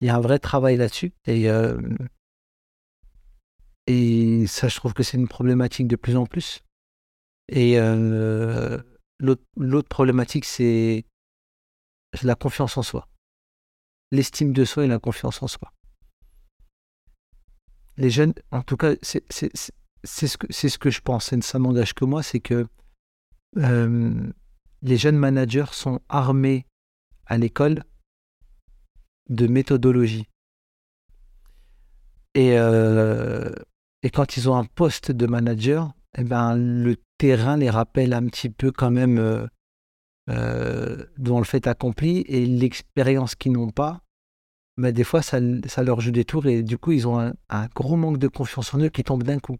il y a un vrai travail là-dessus. Et, euh, et ça, je trouve que c'est une problématique de plus en plus. Et euh, l'autre problématique, c'est la confiance en soi. L'estime de soi et la confiance en soi les jeunes, en tout cas, c'est ce, que, ce que je pense, et ça n'engage que moi, c'est que euh, les jeunes managers sont armés à l'école de méthodologie. Et, euh, et quand ils ont un poste de manager, eh ben, le terrain les rappelle un petit peu quand même euh, euh dans le fait accompli et l'expérience qu'ils n'ont pas mais des fois, ça, leur joue des tours et du coup, ils ont un, gros manque de confiance en eux qui tombe d'un coup.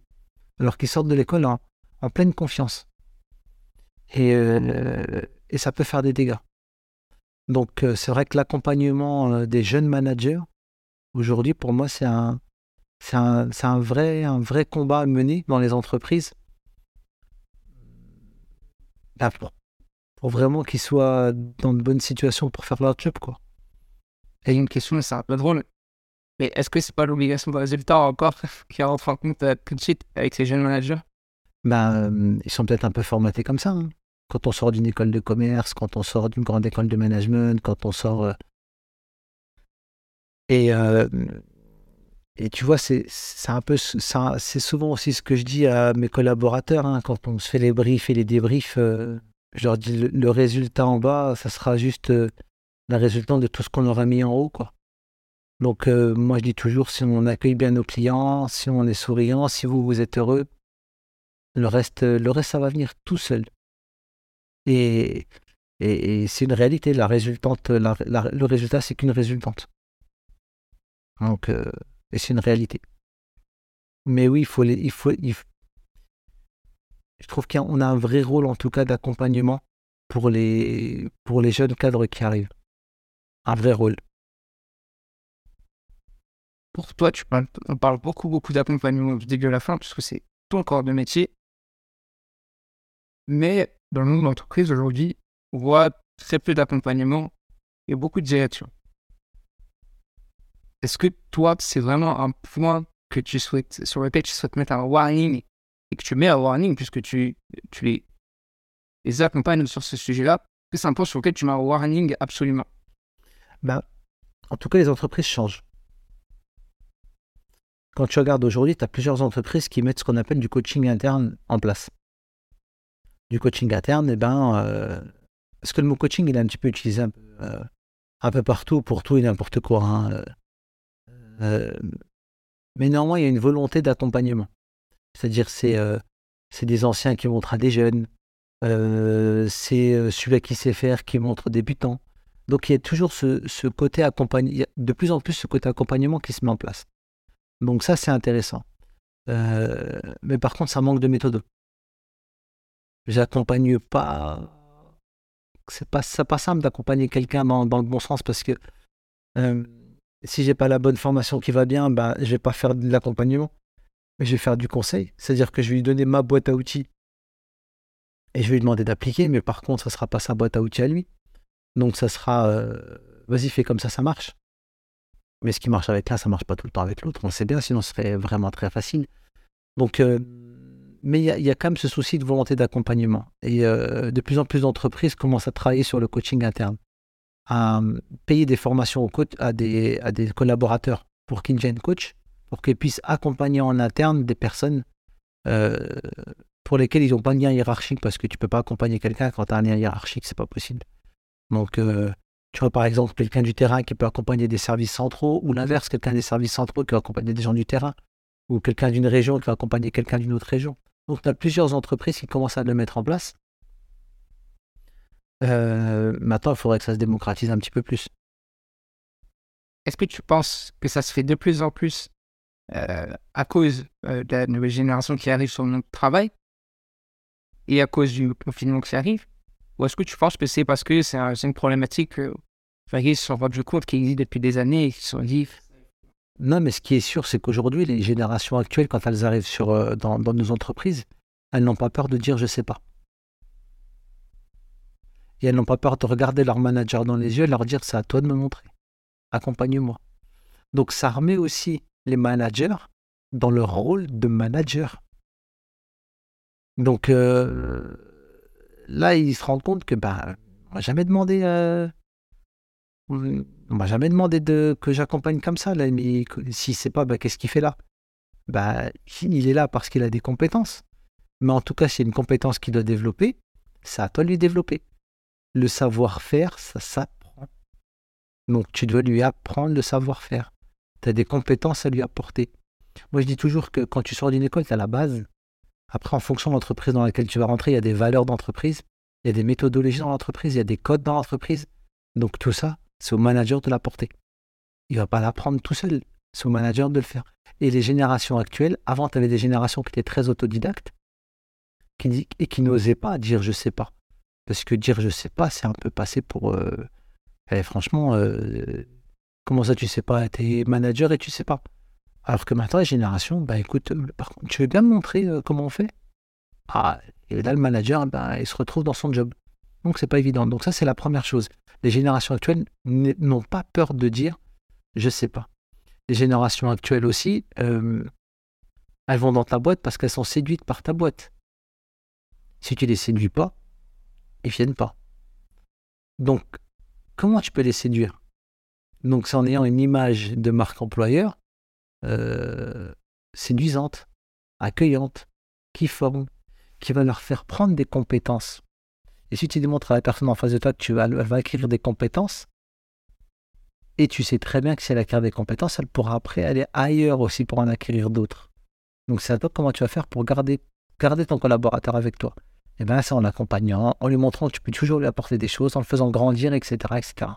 Alors qu'ils sortent de l'école en, pleine confiance. Euh, et, ça peut faire des dégâts. Donc, euh, c'est vrai que l'accompagnement euh, des jeunes managers, aujourd'hui, pour moi, c'est un, un, vrai, un vrai combat à mener dans les entreprises. Bah, pour, pour vraiment qu'ils soient dans de bonnes situations pour faire leur job, quoi. A une question, c'est un peu drôle. Mais est-ce que c'est pas l'obligation de résultat encore (laughs) qui rentre en compte euh, tout de suite avec ces jeunes managers? Ben, Ils sont peut-être un peu formatés comme ça. Hein. Quand on sort d'une école de commerce, quand on sort d'une grande école de management, quand on sort. Euh, et, et tu vois, c'est un peu. C'est souvent aussi ce que je dis à mes collaborateurs hein, quand on se fait les briefs et les débriefs. je leur dis le, le, résultat en bas, ça sera juste la résultante de tout ce qu'on aura mis en haut, quoi. Donc, euh, moi, je dis toujours, si on accueille bien nos clients, si on est souriant, si vous, vous êtes heureux, le reste, le reste, ça va venir tout seul. Et, c'est une réalité. La résultante, le résultat, c'est qu'une résultante. Donc, euh, et c'est une réalité. Mais oui, il faut, je trouve qu'on a un vrai rôle, en tout cas, d'accompagnement pour les, jeunes cadres qui arrivent. Un vrai rôle pour toi, tu parles, on parle beaucoup, beaucoup d'accompagnement du début la fin, puisque c'est ton corps de métier. Mais dans le monde aujourd'hui, on voit très peu d'accompagnement et beaucoup de direction. Est-ce que toi, c'est vraiment un point que tu souhaites, sur lequel tu souhaites mettre un warning et que tu mets un warning puisque tu, tu les, les accompagnes sur ce sujet-là que c'est un point sur lequel tu mets un warning absolument? Ben, En tout cas, les entreprises changent. Quand tu regardes aujourd'hui, tu as plusieurs entreprises qui mettent ce qu'on appelle du coaching interne en place. Du coaching interne, eh ben, euh, parce que le mot coaching, est un petit peu utilisé un peu, euh, partout, pour tout et n'importe quoi. Hein, euh, mais néanmoins, il y a une volonté d'accompagnement. C'est-à-dire, c'est c'est des anciens qui montrent à des jeunes, c'est celui qui sait faire qui montre aux débutants. Donc il y a toujours ce, côté accompagnement, de plus en plus ce côté accompagnement qui se met en place. Donc ça, c'est intéressant. Euh, mais par contre, ça manque de méthode. J'accompagne pas. C'est pas, pas simple d'accompagner quelqu'un dans, le bon sens parce que euh, si j'ai pas la bonne formation qui va bien, ben, je vais pas faire de l'accompagnement, mais je vais faire du conseil. C'est-à-dire que je vais lui donner ma boîte à outils et je vais lui demander d'appliquer, mais par contre, ça sera pas sa boîte à outils à lui. Donc ça sera, euh, vas-y, fais comme ça, ça marche. Mais ce qui marche avec l'un, ça marche pas tout le temps avec l'autre. On sait bien, sinon ce serait vraiment très facile. Donc, euh, mais il y, a quand même ce souci de volonté d'accompagnement. Et euh, de plus en plus d'entreprises commencent à travailler sur le coaching interne, à euh, payer des formations à, des, à des collaborateurs pour qu'ils deviennent coach, pour qu'ils puissent accompagner en interne des personnes pour lesquelles ils n'ont pas de lien hiérarchique, parce que tu peux pas accompagner quelqu'un quand tu as un lien hiérarchique, c'est pas possible. Donc, tu vois, par exemple, quelqu'un du terrain qui peut accompagner des services centraux, ou l'inverse, quelqu'un des services centraux qui va accompagner des gens du terrain, ou quelqu'un d'une région qui va accompagner quelqu'un d'une autre région. Donc, tu as plusieurs entreprises qui commencent à le mettre en place. Euh, maintenant, il faudrait que ça se démocratise un petit peu plus. Est-ce que tu penses que ça se fait de plus en plus euh, à cause euh, de la nouvelle génération qui arrive sur notre travail? Et à cause du confinement qui arrive? Ou est-ce que tu penses que c'est parce que c'est une problématique que ils se sont rendus compte qui existe depuis des années et qui sont dit Non, mais ce qui est sûr, c'est qu'aujourd'hui, les générations actuelles, quand elles arrivent euh, dans, nos entreprises, elles n'ont pas peur de dire je sais pas. Et elles n'ont pas peur de regarder leur manager dans les yeux et leur dire c'est à toi de me montrer. Accompagne-moi. Donc ça remet aussi les managers dans leur rôle de manager. Donc euh, là, ils se rendent compte que bah, on m'a jamais demandé, euh, on m'a jamais demandé de que j'accompagne comme ça. Là, mais si c'est pas, bah, qu'est-ce qu'il fait là? Bah, il est là parce qu'il a des compétences. Mais en tout cas, c'est une compétence qu'il doit développer. C'est à toi de lui développer. Le savoir-faire, ça s'apprend. Donc, tu dois lui apprendre le savoir-faire. Tu as des compétences à lui apporter. Moi, je dis toujours que quand tu sors d'une école, tu as la base. Après, en fonction de l'entreprise dans laquelle tu vas rentrer, il y a des valeurs d'entreprise, il y a des méthodologies dans l'entreprise, il y a des codes dans l'entreprise. Donc tout ça, c'est au manager de l'apporter. Il ne va pas l'apprendre tout seul, c'est au manager de le faire. Et les générations actuelles, avant, tu avais des générations qui étaient très autodidactes qui, et qui n'osaient pas dire je sais pas. Parce que dire je sais pas, c'est un peu passé pour. Euh, eh, franchement, euh, comment ça tu sais pas? Tu es manager et tu sais pas. Alors que maintenant, la génération, bah écoute, euh, par contre, tu veux bien me montrer comment on fait? Ah, et là, le manager, bah, il se retrouve dans son job. Donc, c'est pas évident. Donc, ça, c'est la première chose. Les générations actuelles n'ont pas peur de dire je sais pas. Les générations actuelles aussi, euh, elles vont dans ta boîte parce qu'elles sont séduites par ta boîte. Si tu les séduis pas, ils viennent pas. Donc, comment tu peux les séduire? Donc, c'est en ayant une image de marque employeur euh, séduisante, accueillante, qui forme, qui va leur faire prendre des compétences. Et si tu démontres à la personne en face de toi que tu vas, va acquérir des compétences, Et tu sais très bien que si elle acquiert des compétences, elle pourra après aller ailleurs aussi pour en acquérir d'autres. Donc c'est à toi comment tu vas faire pour garder, ton collaborateur avec toi. Et bien c'est en l'accompagnant, en lui montrant que tu peux toujours lui apporter des choses, en le faisant grandir, etc. etc.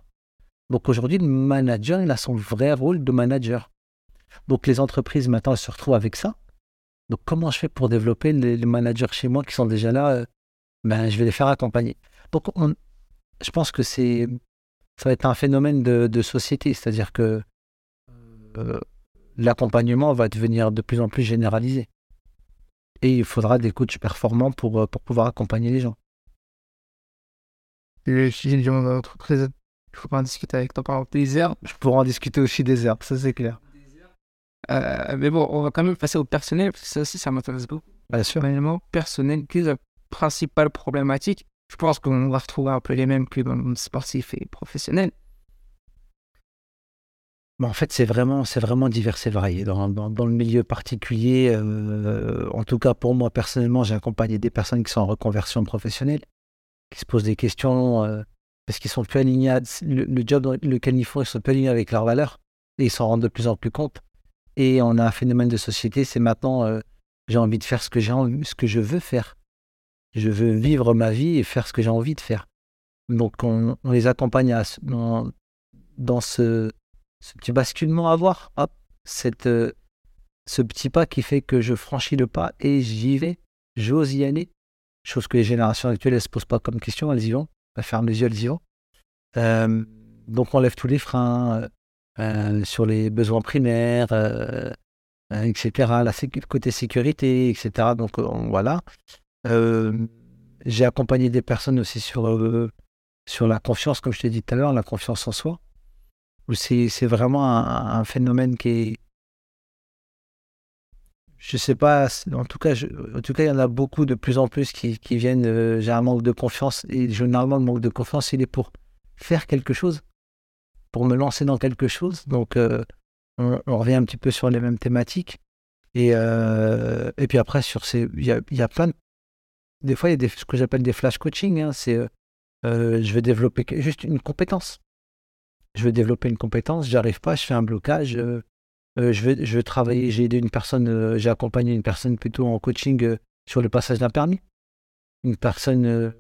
Donc aujourd'hui, le manager, il a son vrai rôle de manager. Donc les entreprises maintenant elles se retrouvent avec ça. Donc comment je fais pour développer les, managers chez moi qui sont déjà là euh, Ben je vais les faire accompagner. Donc je pense que c'est ça va être un phénomène de, société, c'est-à-dire que euh, l'accompagnement va devenir de plus en plus généralisé. Et il faudra des coachs performants pour, euh, pour pouvoir accompagner les gens. Et si il faut pas en discuter avec toi par des herbes? Je pourrais en discuter aussi des herbes, ça c'est clair. Euh, mais bon, on va quand même passer au personnel, parce que ça aussi, ça m'intéresse beaucoup. Bien sûr. personnel, quelle est la principale problématique Je pense qu'on va retrouver un peu les mêmes que dans sportif et professionnel. en fait, c'est vraiment, c'est vraiment divers et varié. Dans, dans, le milieu particulier, euh, en tout cas pour moi personnellement, j'ai accompagné des personnes qui sont en reconversion professionnelle, qui se posent des questions euh, parce qu'ils sont plus alignés, le, job dans lequel ils font, ils sont plus alignés avec leurs valeurs et ils s'en rendent de plus en plus compte. Et on a un phénomène de société, c'est maintenant, euh, j'ai envie de faire ce que, j'ai ce que je veux faire. Je veux vivre ma vie et faire ce que j'ai envie de faire. Donc on, les accompagne dans, dans ce, petit basculement à avoir, hop, cette, euh, ce petit pas qui fait que je franchis le pas et j'y vais, j'ose y aller. Chose que les générations actuelles, elles ne se posent pas comme question, elles y vont, elles ferment les yeux, elles y vont. Euh, donc on lève tous les freins, euh, sur les besoins primaires, etc., la côté sécurité, etc. Donc voilà. J'ai accompagné des personnes aussi sur, sur la confiance, comme je t'ai dit tout à l'heure, la confiance en soi. C'est vraiment un, phénomène qui est, je sais pas, en tout cas, en tout cas, il y en a beaucoup de plus en plus qui, viennent. j'ai un manque de confiance et généralement le manque de confiance, il est pour faire quelque chose, pour me lancer dans quelque chose. Donc, euh, on, revient un petit peu sur les mêmes thématiques. Et, euh, et puis après, il y a, y a, plein de, des fois, il y a ce que j'appelle des flash coaching. Hein, c'est, euh, je vais développer juste une compétence. Je veux développer une compétence, j'arrive pas, je fais un blocage. je vais, je vais travailler. J'ai aidé une personne, j'ai accompagné une personne plutôt en coaching sur le passage d'un permis. Une personne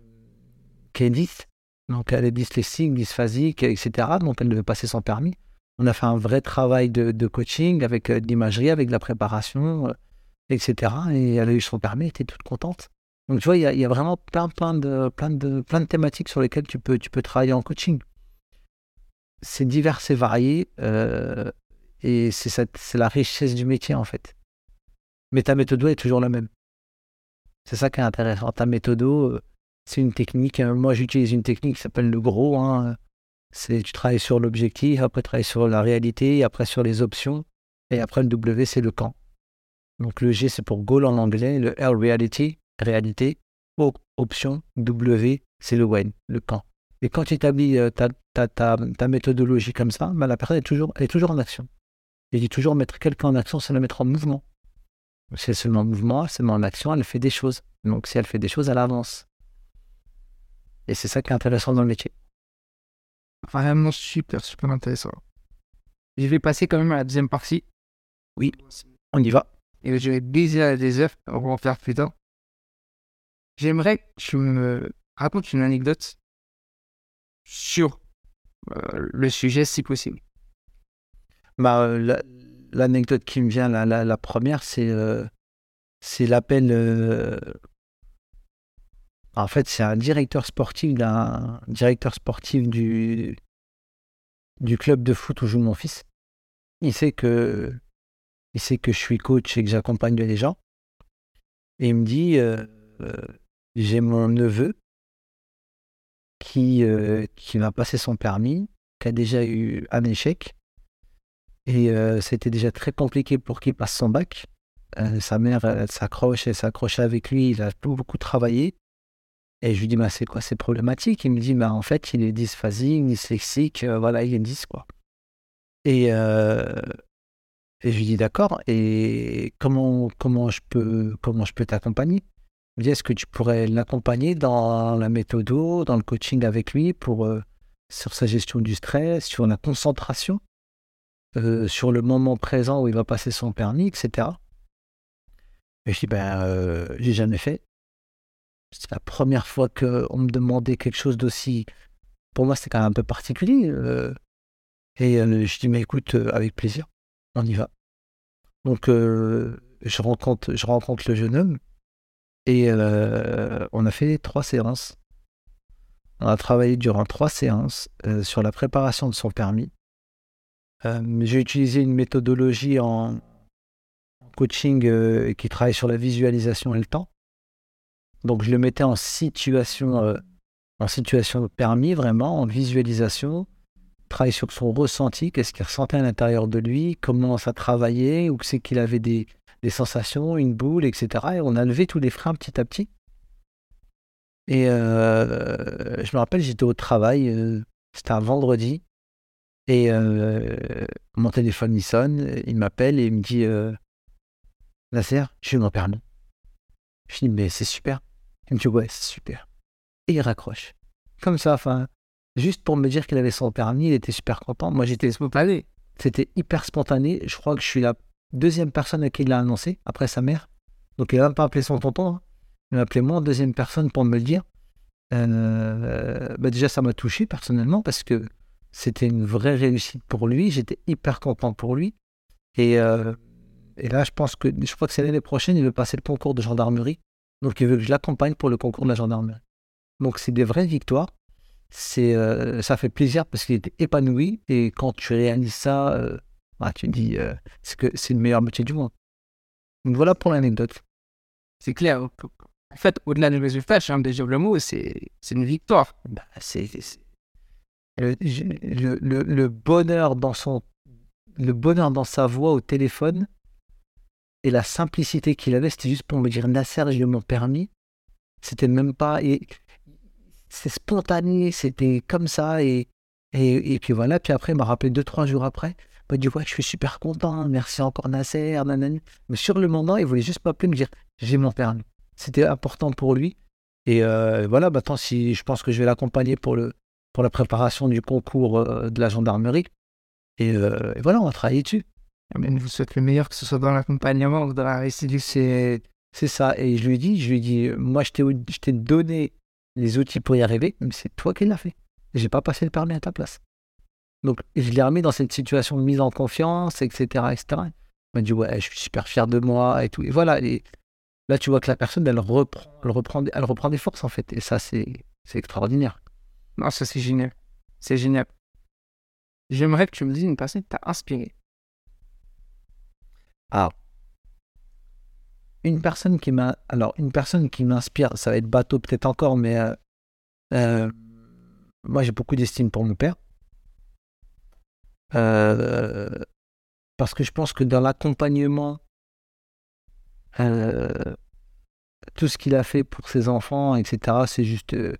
qui est 10 donc elle est dyslexique, dysphasique, etc. Donc elle devait passer son permis. On a fait un vrai travail de, coaching avec euh, de l'imagerie, avec de la préparation, euh, etc. Et elle a eu son permis, elle était toute contente. Donc tu vois, il y, a vraiment plein, plein, de, plein, de, plein de thématiques sur lesquelles tu peux, tu peux travailler en coaching. C'est divers et varié. Euh, et c'est la richesse du métier en fait. Mais ta méthode est toujours la même. C'est ça qui est intéressant. Ta méthode, c'est une technique. Hein. Moi, j'utilise une technique qui s'appelle le gros. Hein. C'est tu travailles sur l'objectif, après tu travailles sur la réalité, après sur les options, et après le W, c'est le quand. Donc le G, c'est pour goal en anglais, le R, reality, réalité, option, W, c'est le when, le quand. Et quand tu établis euh, ta, ta, ta, méthodologie comme ça, ben, la personne est toujours, est toujours en action. Et dit toujours mettre quelqu'un en action, c'est la mettre en mouvement. Si elle se met en mouvement, elle se met en action, elle fait des choses. Donc si elle fait des choses, elle avance. Et c'est ça qui est intéressant dans le métier. Vraiment super, super intéressant. Je vais passer quand même à la deuxième partie. Oui, on y va. Et je vais baiser des œufs, on va en faire plus tard. J'aimerais que tu me racontes une anecdote sur euh, le sujet si possible. Bah, euh, l'anecdote qui me vient, la, la, première, c'est euh, l'appel en fait, c'est un directeur sportif d'un directeur sportif du, du club de foot où joue mon fils. Il sait que il sait que je suis coach et que j'accompagne les gens. Et il me dit j'ai mon neveu qui, euh, qui va passer son permis, qui a déjà eu un échec. Et c'était déjà très compliqué pour qu'il passe son bac. sa mère s'accroche et s'accroche avec lui. Il a beaucoup travaillé. Et je lui dis, bah, c'est quoi ces problématiques Il me dit, bah, en fait, il est dysphasique, dyslexique, euh, voilà, il est 10, quoi. Et, euh, et je lui dis, d'accord, et comment, comment je peux, comment je peux t'accompagner? Est-ce que tu pourrais l'accompagner dans la méthode, dans le coaching avec lui pour, euh, sur sa gestion du stress, sur la concentration, euh, sur le moment présent où il va passer son permis, etc. Et je dis, ben, euh, j'ai jamais fait. C'est la première fois qu'on me demandait quelque chose d'aussi. Pour moi, c'était quand même un peu particulier. euh. et je dis, mais écoute, avec plaisir, on y va. Donc, je, rencontre, je rencontre le jeune homme et euh, on a fait trois séances. On a travaillé durant trois séances euh, sur la préparation de son permis. Euh, J'ai utilisé une méthodologie en coaching qui travaille sur la visualisation et le temps. Donc je le mettais en situation, en situation de permis, vraiment, en visualisation, travailler sur son ressenti, qu'est-ce qu'il ressentait à l'intérieur de lui, comment ça travaillait, ou c'est qu'il avait des, des sensations, une boule, etc. Et on a levé tous les freins petit à petit. Et euh, je me rappelle, j'étais au travail, euh, c'était un vendredi, et euh, mon téléphone il sonne, il m'appelle et il me dit Nasser, j'ai eu mon permis. Je dis mais c'est super. Il me dit ouais, c'est super. Et il raccroche. Comme ça, enfin, juste pour me dire qu'il avait son permis, il était super content. Moi j'étais Spontané. c'était hyper spontané. Je crois que je suis la deuxième personne à qui il l'a annoncé, après sa mère. Donc il n'a même pas appelé son tonton. hein. Il m'a appelé moi deuxième personne pour me le dire. Euh, bah déjà, ça m'a touché personnellement parce que c'était une vraie réussite pour lui. J'étais hyper content pour lui. Et, euh, et là, je pense que je crois que c'est l'année prochaine, il veut passer le concours de gendarmerie. Donc il veut que je l'accompagne pour le concours de la gendarmerie. Donc c'est des vraies victoires. C'est, euh, ça fait plaisir parce qu'il était épanoui. Et quand tu réalises ça, euh, bah, tu dis euh, c'est que c'est le meilleur métier du monde? Donc voilà pour l'anecdote. C'est clair. En fait, au-delà du résultat, j'aime déjà le mot, c'est une victoire. Bah, c'est le, je- le, le- le bonheur dans son le bonheur dans sa voix au téléphone et la simplicité qu'il avait, c'était juste pour me dire Nasser, j'ai eu mon permis. C'était même pas et c'est spontané, c'était comme ça et, et et puis voilà. Puis après, il m'a rappelé deux trois jours après. M'a dit ouais, je suis super content, merci encore Nasser, nanani. Mais sur le moment, il voulait juste m'appeler me dire j'ai mon permis. C'était important pour lui. Et euh, voilà, maintenant, si je pense que je vais l'accompagner pour le pour la préparation du concours euh, de la gendarmerie. Et, euh, et voilà, on va travailler dessus. Mais je vous souhaite le meilleur, que ce soit dans l'accompagnement ou dans la du C'est c'est ça. Et je lui ai dit, je lui ai dit, moi, je t'ai je t'ai donné les outils pour y arriver, mais c'est toi qui l'as fait. J'ai pas passé le permis à ta place. Donc, je l'ai remis dans cette situation de mise en confiance, etc., etc. Il m'a dit, ouais, je suis super fier de moi et tout. Et voilà. Et là, tu vois que la personne, elle reprend, elle reprend, elle reprend des forces, en fait. Et ça, c'est extraordinaire. Non, ça c'est génial. C'est génial. J'aimerais que tu me dises une personne qui t'a inspiré. une personne qui m'a alors une personne qui m'inspire ça va être bateau peut-être encore mais euh, euh, moi j'ai beaucoup d'estime pour mon père Euh, parce que je pense que dans l'accompagnement euh, tout ce qu'il a fait pour ses enfants etc c'est juste euh,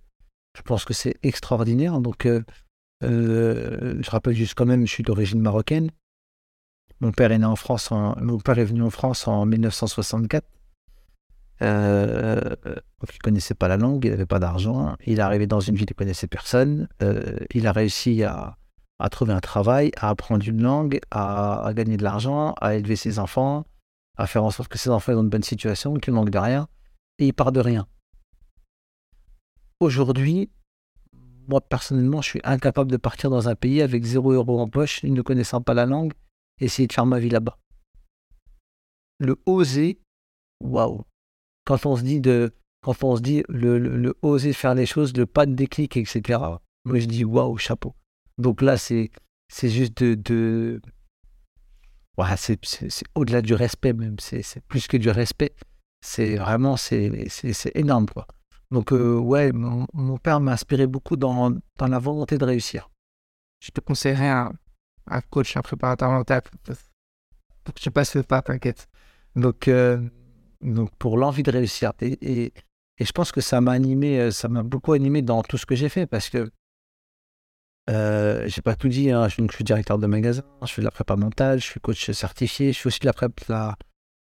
je pense que c'est extraordinaire donc je rappelle juste quand même je suis d'origine marocaine mon père est né en France en, mon père est venu en France en 1964 euh, donc il connaissait pas la langue, il n'avait pas d'argent. Il est arrivé dans une ville, il connaissait personne. Il a réussi à, à trouver un travail, à apprendre une langue, à, gagner de l'argent, à élever ses enfants, à faire en sorte que ses enfants aient une bonne situation, qu'ils manquent de rien. Et il part de rien. Aujourd'hui, moi personnellement, je suis incapable de partir dans un pays avec zéro euro en poche, ne connaissant pas la langue, et essayer de faire ma vie là-bas. Le oser, waouh! quand on se dit de quand on se dit le- le oser faire les choses, le pas de déclic, etc. Moi je dis waouh, chapeau. Donc là c'est juste de, de... Ouais, c'est au-delà du respect même, c'est plus que du respect. C'est vraiment c'est énorme quoi. Donc euh, ouais, mon, mon père m'a inspiré beaucoup dans, dans la volonté de réussir. Je te conseillerais un, un coach, un préparateur mental. Pour que tu passes le pas, t'inquiète. Donc, euh, donc pour l'envie de réussir. Et, et, et je pense que ça m'a animé, euh, ça m'a beaucoup animé dans tout ce que j'ai fait parce que euh, j'ai pas tout dit. hein. Je, suis directeur de magasin, je fais de la prépa mentale, je suis coach certifié, je fais aussi de la prépa.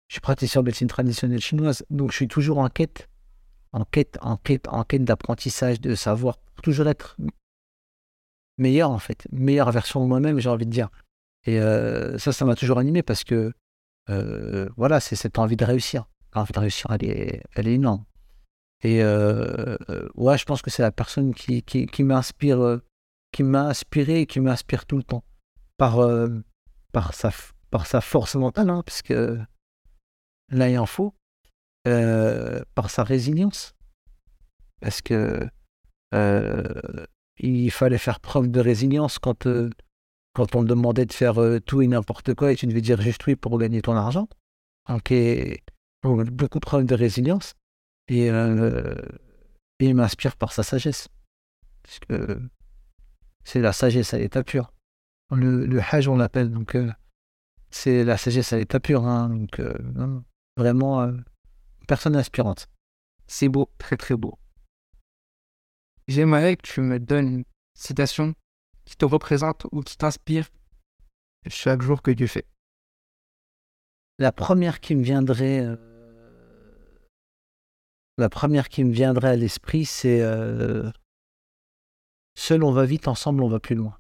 je suis praticien de médecine traditionnelle chinoise. Donc je suis toujours en quête, en quête, en quête, en quête d'apprentissage, de savoir, pour toujours être meilleur en fait, meilleure version de moi-même, j'ai envie de dire. Et euh, ça, ça m'a toujours animé parce que euh, voilà, c'est cette envie de réussir. L'envie de réussir, elle est, elle est énorme. Et ouais, je pense que c'est la personne qui m'inspire, qui m'a inspiré et qui m'inspire tout le temps par, par, sa, par sa force mentale, hein, parce que là, il en faut, par sa résilience. Parce que il fallait faire preuve de résilience quand, euh, quand on demandait de faire euh, tout et n'importe quoi et tu devais dire juste oui pour gagner ton argent. Donc, et, beaucoup de preuve de résilience. Et, euh, il m'inspire par sa sagesse. Parce que c'est la sagesse à l'état pur. Le, le hajj, on l'appelle. Donc, c'est la sagesse à l'état pur. Hein, donc, vraiment, personne inspirante. C'est beau, très très beau. J'aimerais que tu me donnes une citation qui te représente ou qui t'inspire chaque jour que tu fais. La première qui me viendrait, euh, la première qui me viendrait à l'esprit, c'est euh, seul on va vite, ensemble on va plus loin.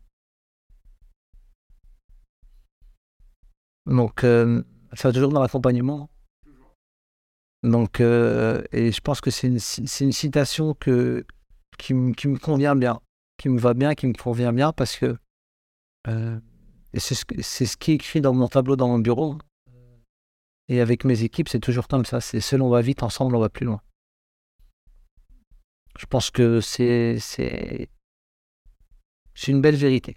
Donc, euh, ça va toujours dans l'accompagnement. Donc, et je pense que c'est une, une, citation que, qui, qui, me convient bien, qui me va bien, qui me convient bien parce que euh, c'est ce, ce, qui est écrit dans mon tableau dans mon bureau. Et avec mes équipes, c'est toujours comme ça. C'est seul on va vite, ensemble on va plus loin. Je pense que c'est c'est une belle vérité.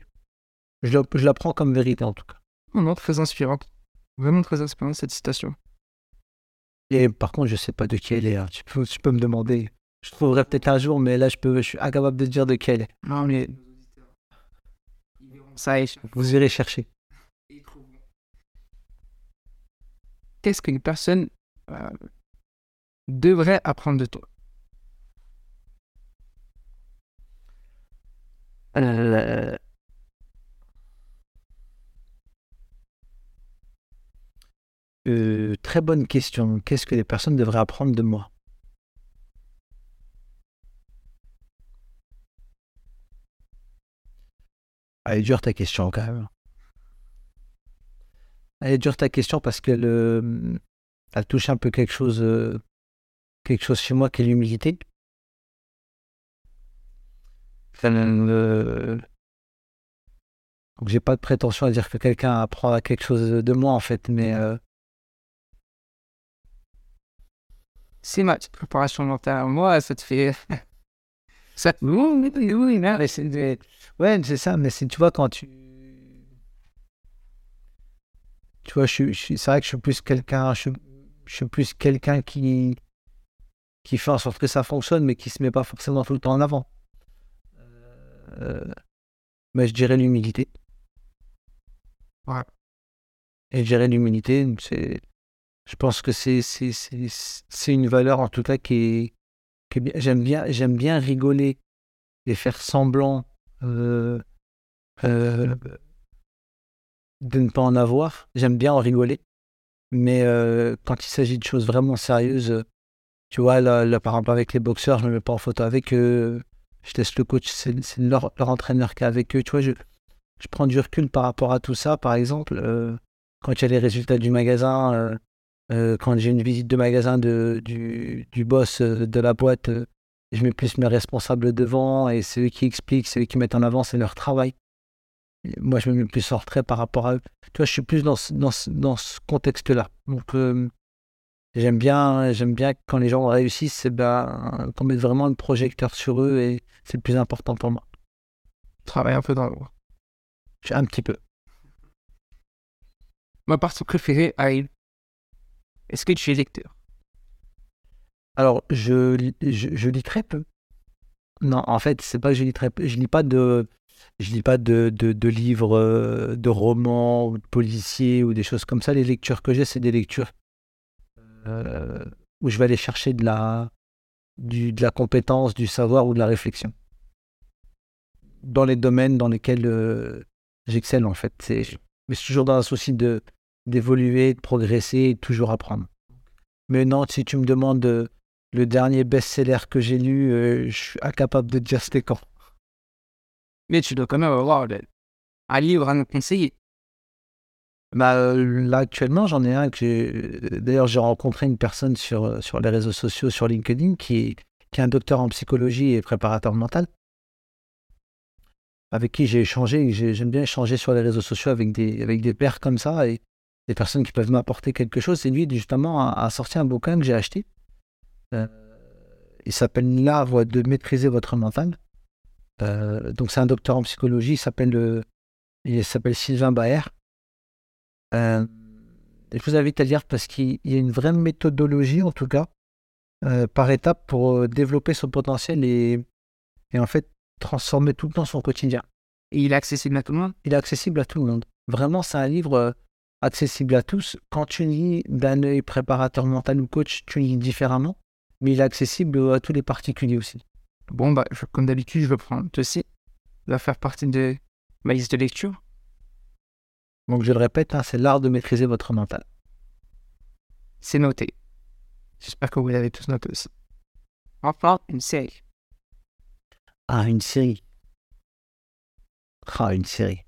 Je la, je la prends comme vérité en tout cas. Non, très inspirante. Vraiment très inspirante cette citation. Et par contre, je sais pas de qui elle est. Hein. Tu, peux, tu peux me demander je trouverai peut-être un jour, mais là, je, peux, je suis incapable de dire de quel. Non, mais. Ça Vous irez chercher. Qu'est-ce qu'une personne euh, devrait apprendre de toi? Euh, euh, Très bonne question. Qu'est-ce que les personnes devraient apprendre de moi? Elle est dure ta question quand même. Elle est dure ta question parce qu'elle euh, touche un peu quelque chose, euh, quelque chose chez moi qui est l'humilité. Euh, donc j'ai pas de prétention à dire que quelqu'un apprend quelque chose de moi en fait, mais c'est ma préparation mentale. Moi, ça te fait (laughs) Ça, oui, oui, mais c'est, ouais, c'est ça. Mais tu vois, quand tu, tu vois, je, je, c'est vrai que je suis plus quelqu'un, je, je, suis plus quelqu'un qui, qui fait en sorte que ça fonctionne, mais qui se met pas forcément tout le temps en avant. Euh, mais je dirais l'humilité. Ouais. Et je dirais l'humilité, c'est, je pense que c'est, c'est, c'est, c'est une valeur en tout cas qui est, j'aime bien, j'aime bien rigoler et faire semblant euh, euh, de ne pas en avoir. J'aime bien en rigoler, mais euh, quand il s'agit de choses vraiment sérieuses, tu vois, là, par exemple avec les boxeurs, je me mets pas en photo avec eux. Je laisse le coach, c'est leur, leur, entraîneur qui est avec eux. Tu vois, je, je prends du recul par rapport à tout ça. Par exemple, quand il y a les résultats du magasin, euh, quand j'ai une visite de magasin de, du, du boss euh, de la boîte, euh, je mets plus mes responsables devant et c'est eux qui expliquent, c'est eux qui mettent en avant, c'est leur travail. moi, je me mets plus en retrait par rapport à eux. Tu vois, je suis plus dans dans dans ce contexte-là. Donc, j'aime bien, j'aime bien quand les gens réussissent, eh ben, qu'on mette vraiment le projecteur sur eux et c'est le plus important pour moi. Travaille un peu dans l'ombre. Un petit peu. Ma partie préférée, Aïe, est-ce que tu es lecteur? Alors, je, je, lis très peu. Non, en fait, c'est pas que je lis très peu. Je lis pas de, je lis pas de, de, livres, euh, de romans ou de policiers ou des choses comme ça. Les lectures que j'ai, c'est des lectures euh, où je vais aller chercher de la, du, de la compétence, du savoir ou de la réflexion. Dans les domaines dans lesquels euh, j'excelle, en fait. Mais c'est toujours dans un souci de, d'évoluer, de progresser et toujours apprendre. Mais non, si tu me demandes euh, le dernier best-seller que j'ai lu, je suis incapable de dire c'était quand. Mais tu dois quand même avoir un livre à nous conseiller. Bah, euh, là, actuellement, j'en ai un que j'ai. D'ailleurs, j'ai rencontré une personne sur, euh, sur les réseaux sociaux, sur LinkedIn, qui qui est un docteur en psychologie et préparateur mental, avec qui j'ai échangé. J'aime bien échanger sur les réseaux sociaux avec des, avec des pairs comme ça et des personnes qui peuvent m'apporter quelque chose. Et lui, justement, a, sorti un bouquin que j'ai acheté. Euh, il s'appelle L'art de maîtriser votre mental. Euh, donc, c'est un docteur en psychologie. Il s'appelle euh, il s'appelle Sylvain Baer. Euh, je vous invite à lire parce qu'il y a une vraie méthodologie, en tout cas, euh, par étape pour euh, développer son potentiel et, et en fait transformer tout le temps son quotidien. Et il est accessible à tout le monde? Il est accessible à tout le monde. Vraiment, c'est un livre accessible à tous. Quand tu lis d'un œil préparateur mental ou coach, tu lis différemment, mais il est accessible à tous les particuliers aussi. Bon, bah, je- comme d'habitude, je vais prendre ceci. Ça va faire partie de ma liste de lecture. Donc, je le répète, hein, c'est l'art de maîtriser votre mental. C'est noté. J'espère que vous l'avez tous noté aussi. Enfin, une série. Ah, une série. Ah, une série.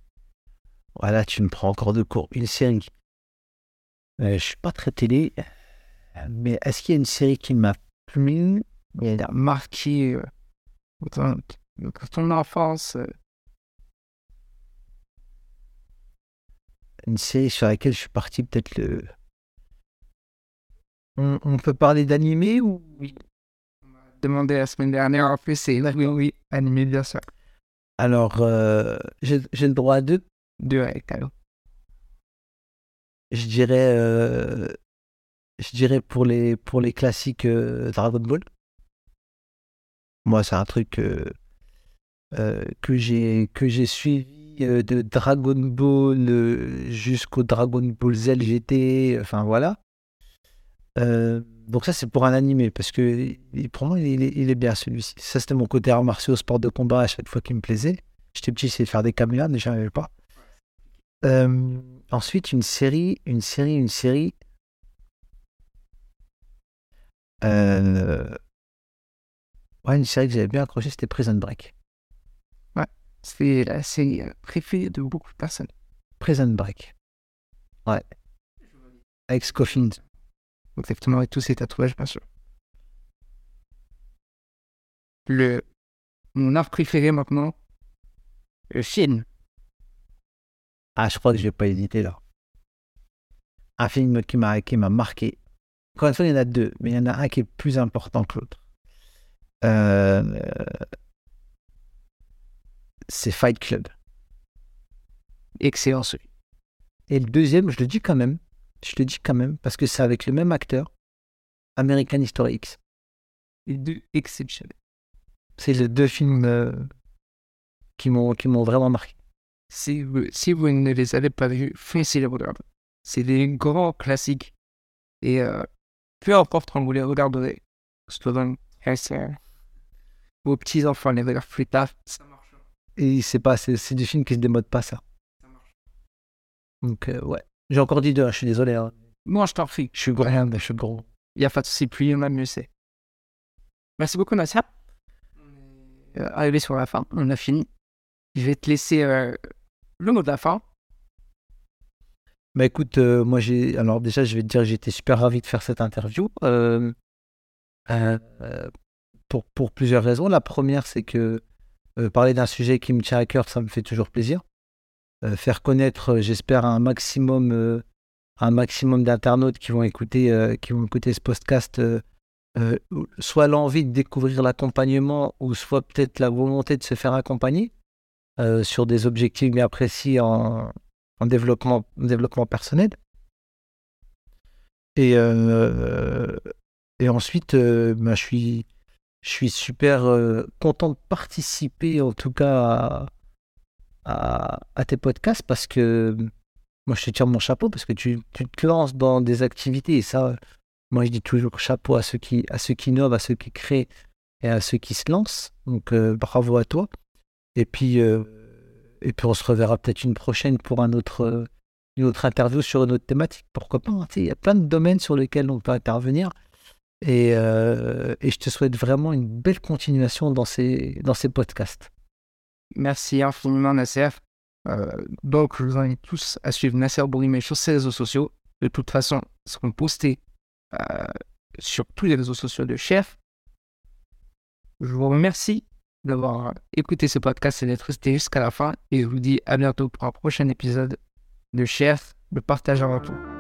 Voilà, tu me prends encore de court. Une série. Euh, je suis pas très télé, mais est-ce qu'il y a une série qui m'a plu? Il a marqué euh, ton, ton enfance. euh, Une série sur laquelle je suis parti peut-être le... On, on peut parler d'animé ou... Oui. On m'a demandé la semaine dernière. En plus, c'est oui, oui, animé, bien sûr. Alors, euh, j'ai le droit à deux? De avec. Je dirais... euh, Je dirais pour les, pour les classiques euh, Dragon Ball. Moi, c'est un truc que j'ai que j'ai suivi de Dragon Ball euh, jusqu'au Dragon Ball Z GT. Enfin voilà. Euh, donc ça, c'est pour un animé parce que pour moi, il est, il bien celui-ci. Ça, c'était mon côté arts martiaux, sport de combat à chaque fois qui me plaisait. J'étais petit, j'essayais de faire des caméras, mais j'en avais pas. Euh, ensuite, une série, une série, une série. Euh, Ouais, une série que j'avais bien accroché, c'était Prison Break. C'est la série préférée de beaucoup de personnes. Prison Break. Ouais. Avec Scofield. Exactement, avec tous ces tatouages, bien sûr. Le... Mon art préféré maintenant, le film. Ah, je crois que je vais pas hésiter là. Un film qui m'a qui m'a marqué. Encore une fois, il y en a deux, mais il y en a un qui est plus important que l'autre. Euh, C'est Fight Club. Excellent celui. Et le deuxième, je le dis quand même. Je le dis quand même parce que c'est avec le même acteur. American History X. Les deux exceptionnels. C'est les deux films euh, qui m'ont vraiment marqué. Si vous, si vous ne les avez pas vus, foncez les regarder. C'est des grands classiques. Et euh, peu importe quand vous les regarderez, Slogan, SR, vos petits-enfants les regardent plus tard. Et c'est pas, c'est, c'est du film qui se démode pas ça. Ça marche. Donc euh, ouais. J'ai encore dit deux, hein, je suis désolé. hein. Moi, je t'en prie. Je suis gros, mais je suis gros. Il n'y a pas de souci, plus y en a, mieux c'est. Merci beaucoup, Nassia. On est euh, arrivé sur la fin, on a fini. Je vais te laisser euh, le mot de la fin. Bah écoute, euh, moi j'ai. Alors déjà, je vais te dire que j'étais super ravi de faire cette interview. euh, euh, euh, pour, pour plusieurs raisons. La première, c'est que euh, parler d'un sujet qui me tient à cœur, ça me fait toujours plaisir. Euh, faire connaître, euh, j'espère, un maximum, d'internautes qui vont écouter, qui vont écouter ce podcast, soit l'envie de découvrir l'accompagnement, ou soit peut-être la volonté de se faire accompagner sur des objectifs bien précis en, en développement, personnel. Et, ensuite, ben, je, suis, je suis super euh, content de participer, en tout cas, à, tes podcasts parce que moi, je te tire mon chapeau parce que tu, te lances dans des activités et ça, moi, je dis toujours chapeau à ceux qui, à ceux qui innovent, à ceux qui créent et à ceux qui se lancent. Donc, euh, bravo à toi. Et puis, euh, et puis on se reverra peut-être une prochaine pour un autre, une autre interview sur une autre thématique. Pourquoi pas hein, Il y a plein de domaines sur lesquels on peut intervenir. Et, euh, et je te souhaite vraiment une belle continuation dans ces, dans ces podcasts. Merci infiniment, Nasser. Euh, donc, je vous invite tous à suivre Nasser Bourimé sur ses réseaux sociaux. De toute façon, ce qu'on posté euh, sur tous les réseaux sociaux de Chef. Je vous remercie d'avoir écouté ce podcast et d'être resté jusqu'à la fin. Et je vous dis à bientôt pour un prochain épisode de Chef, le partage avant tout.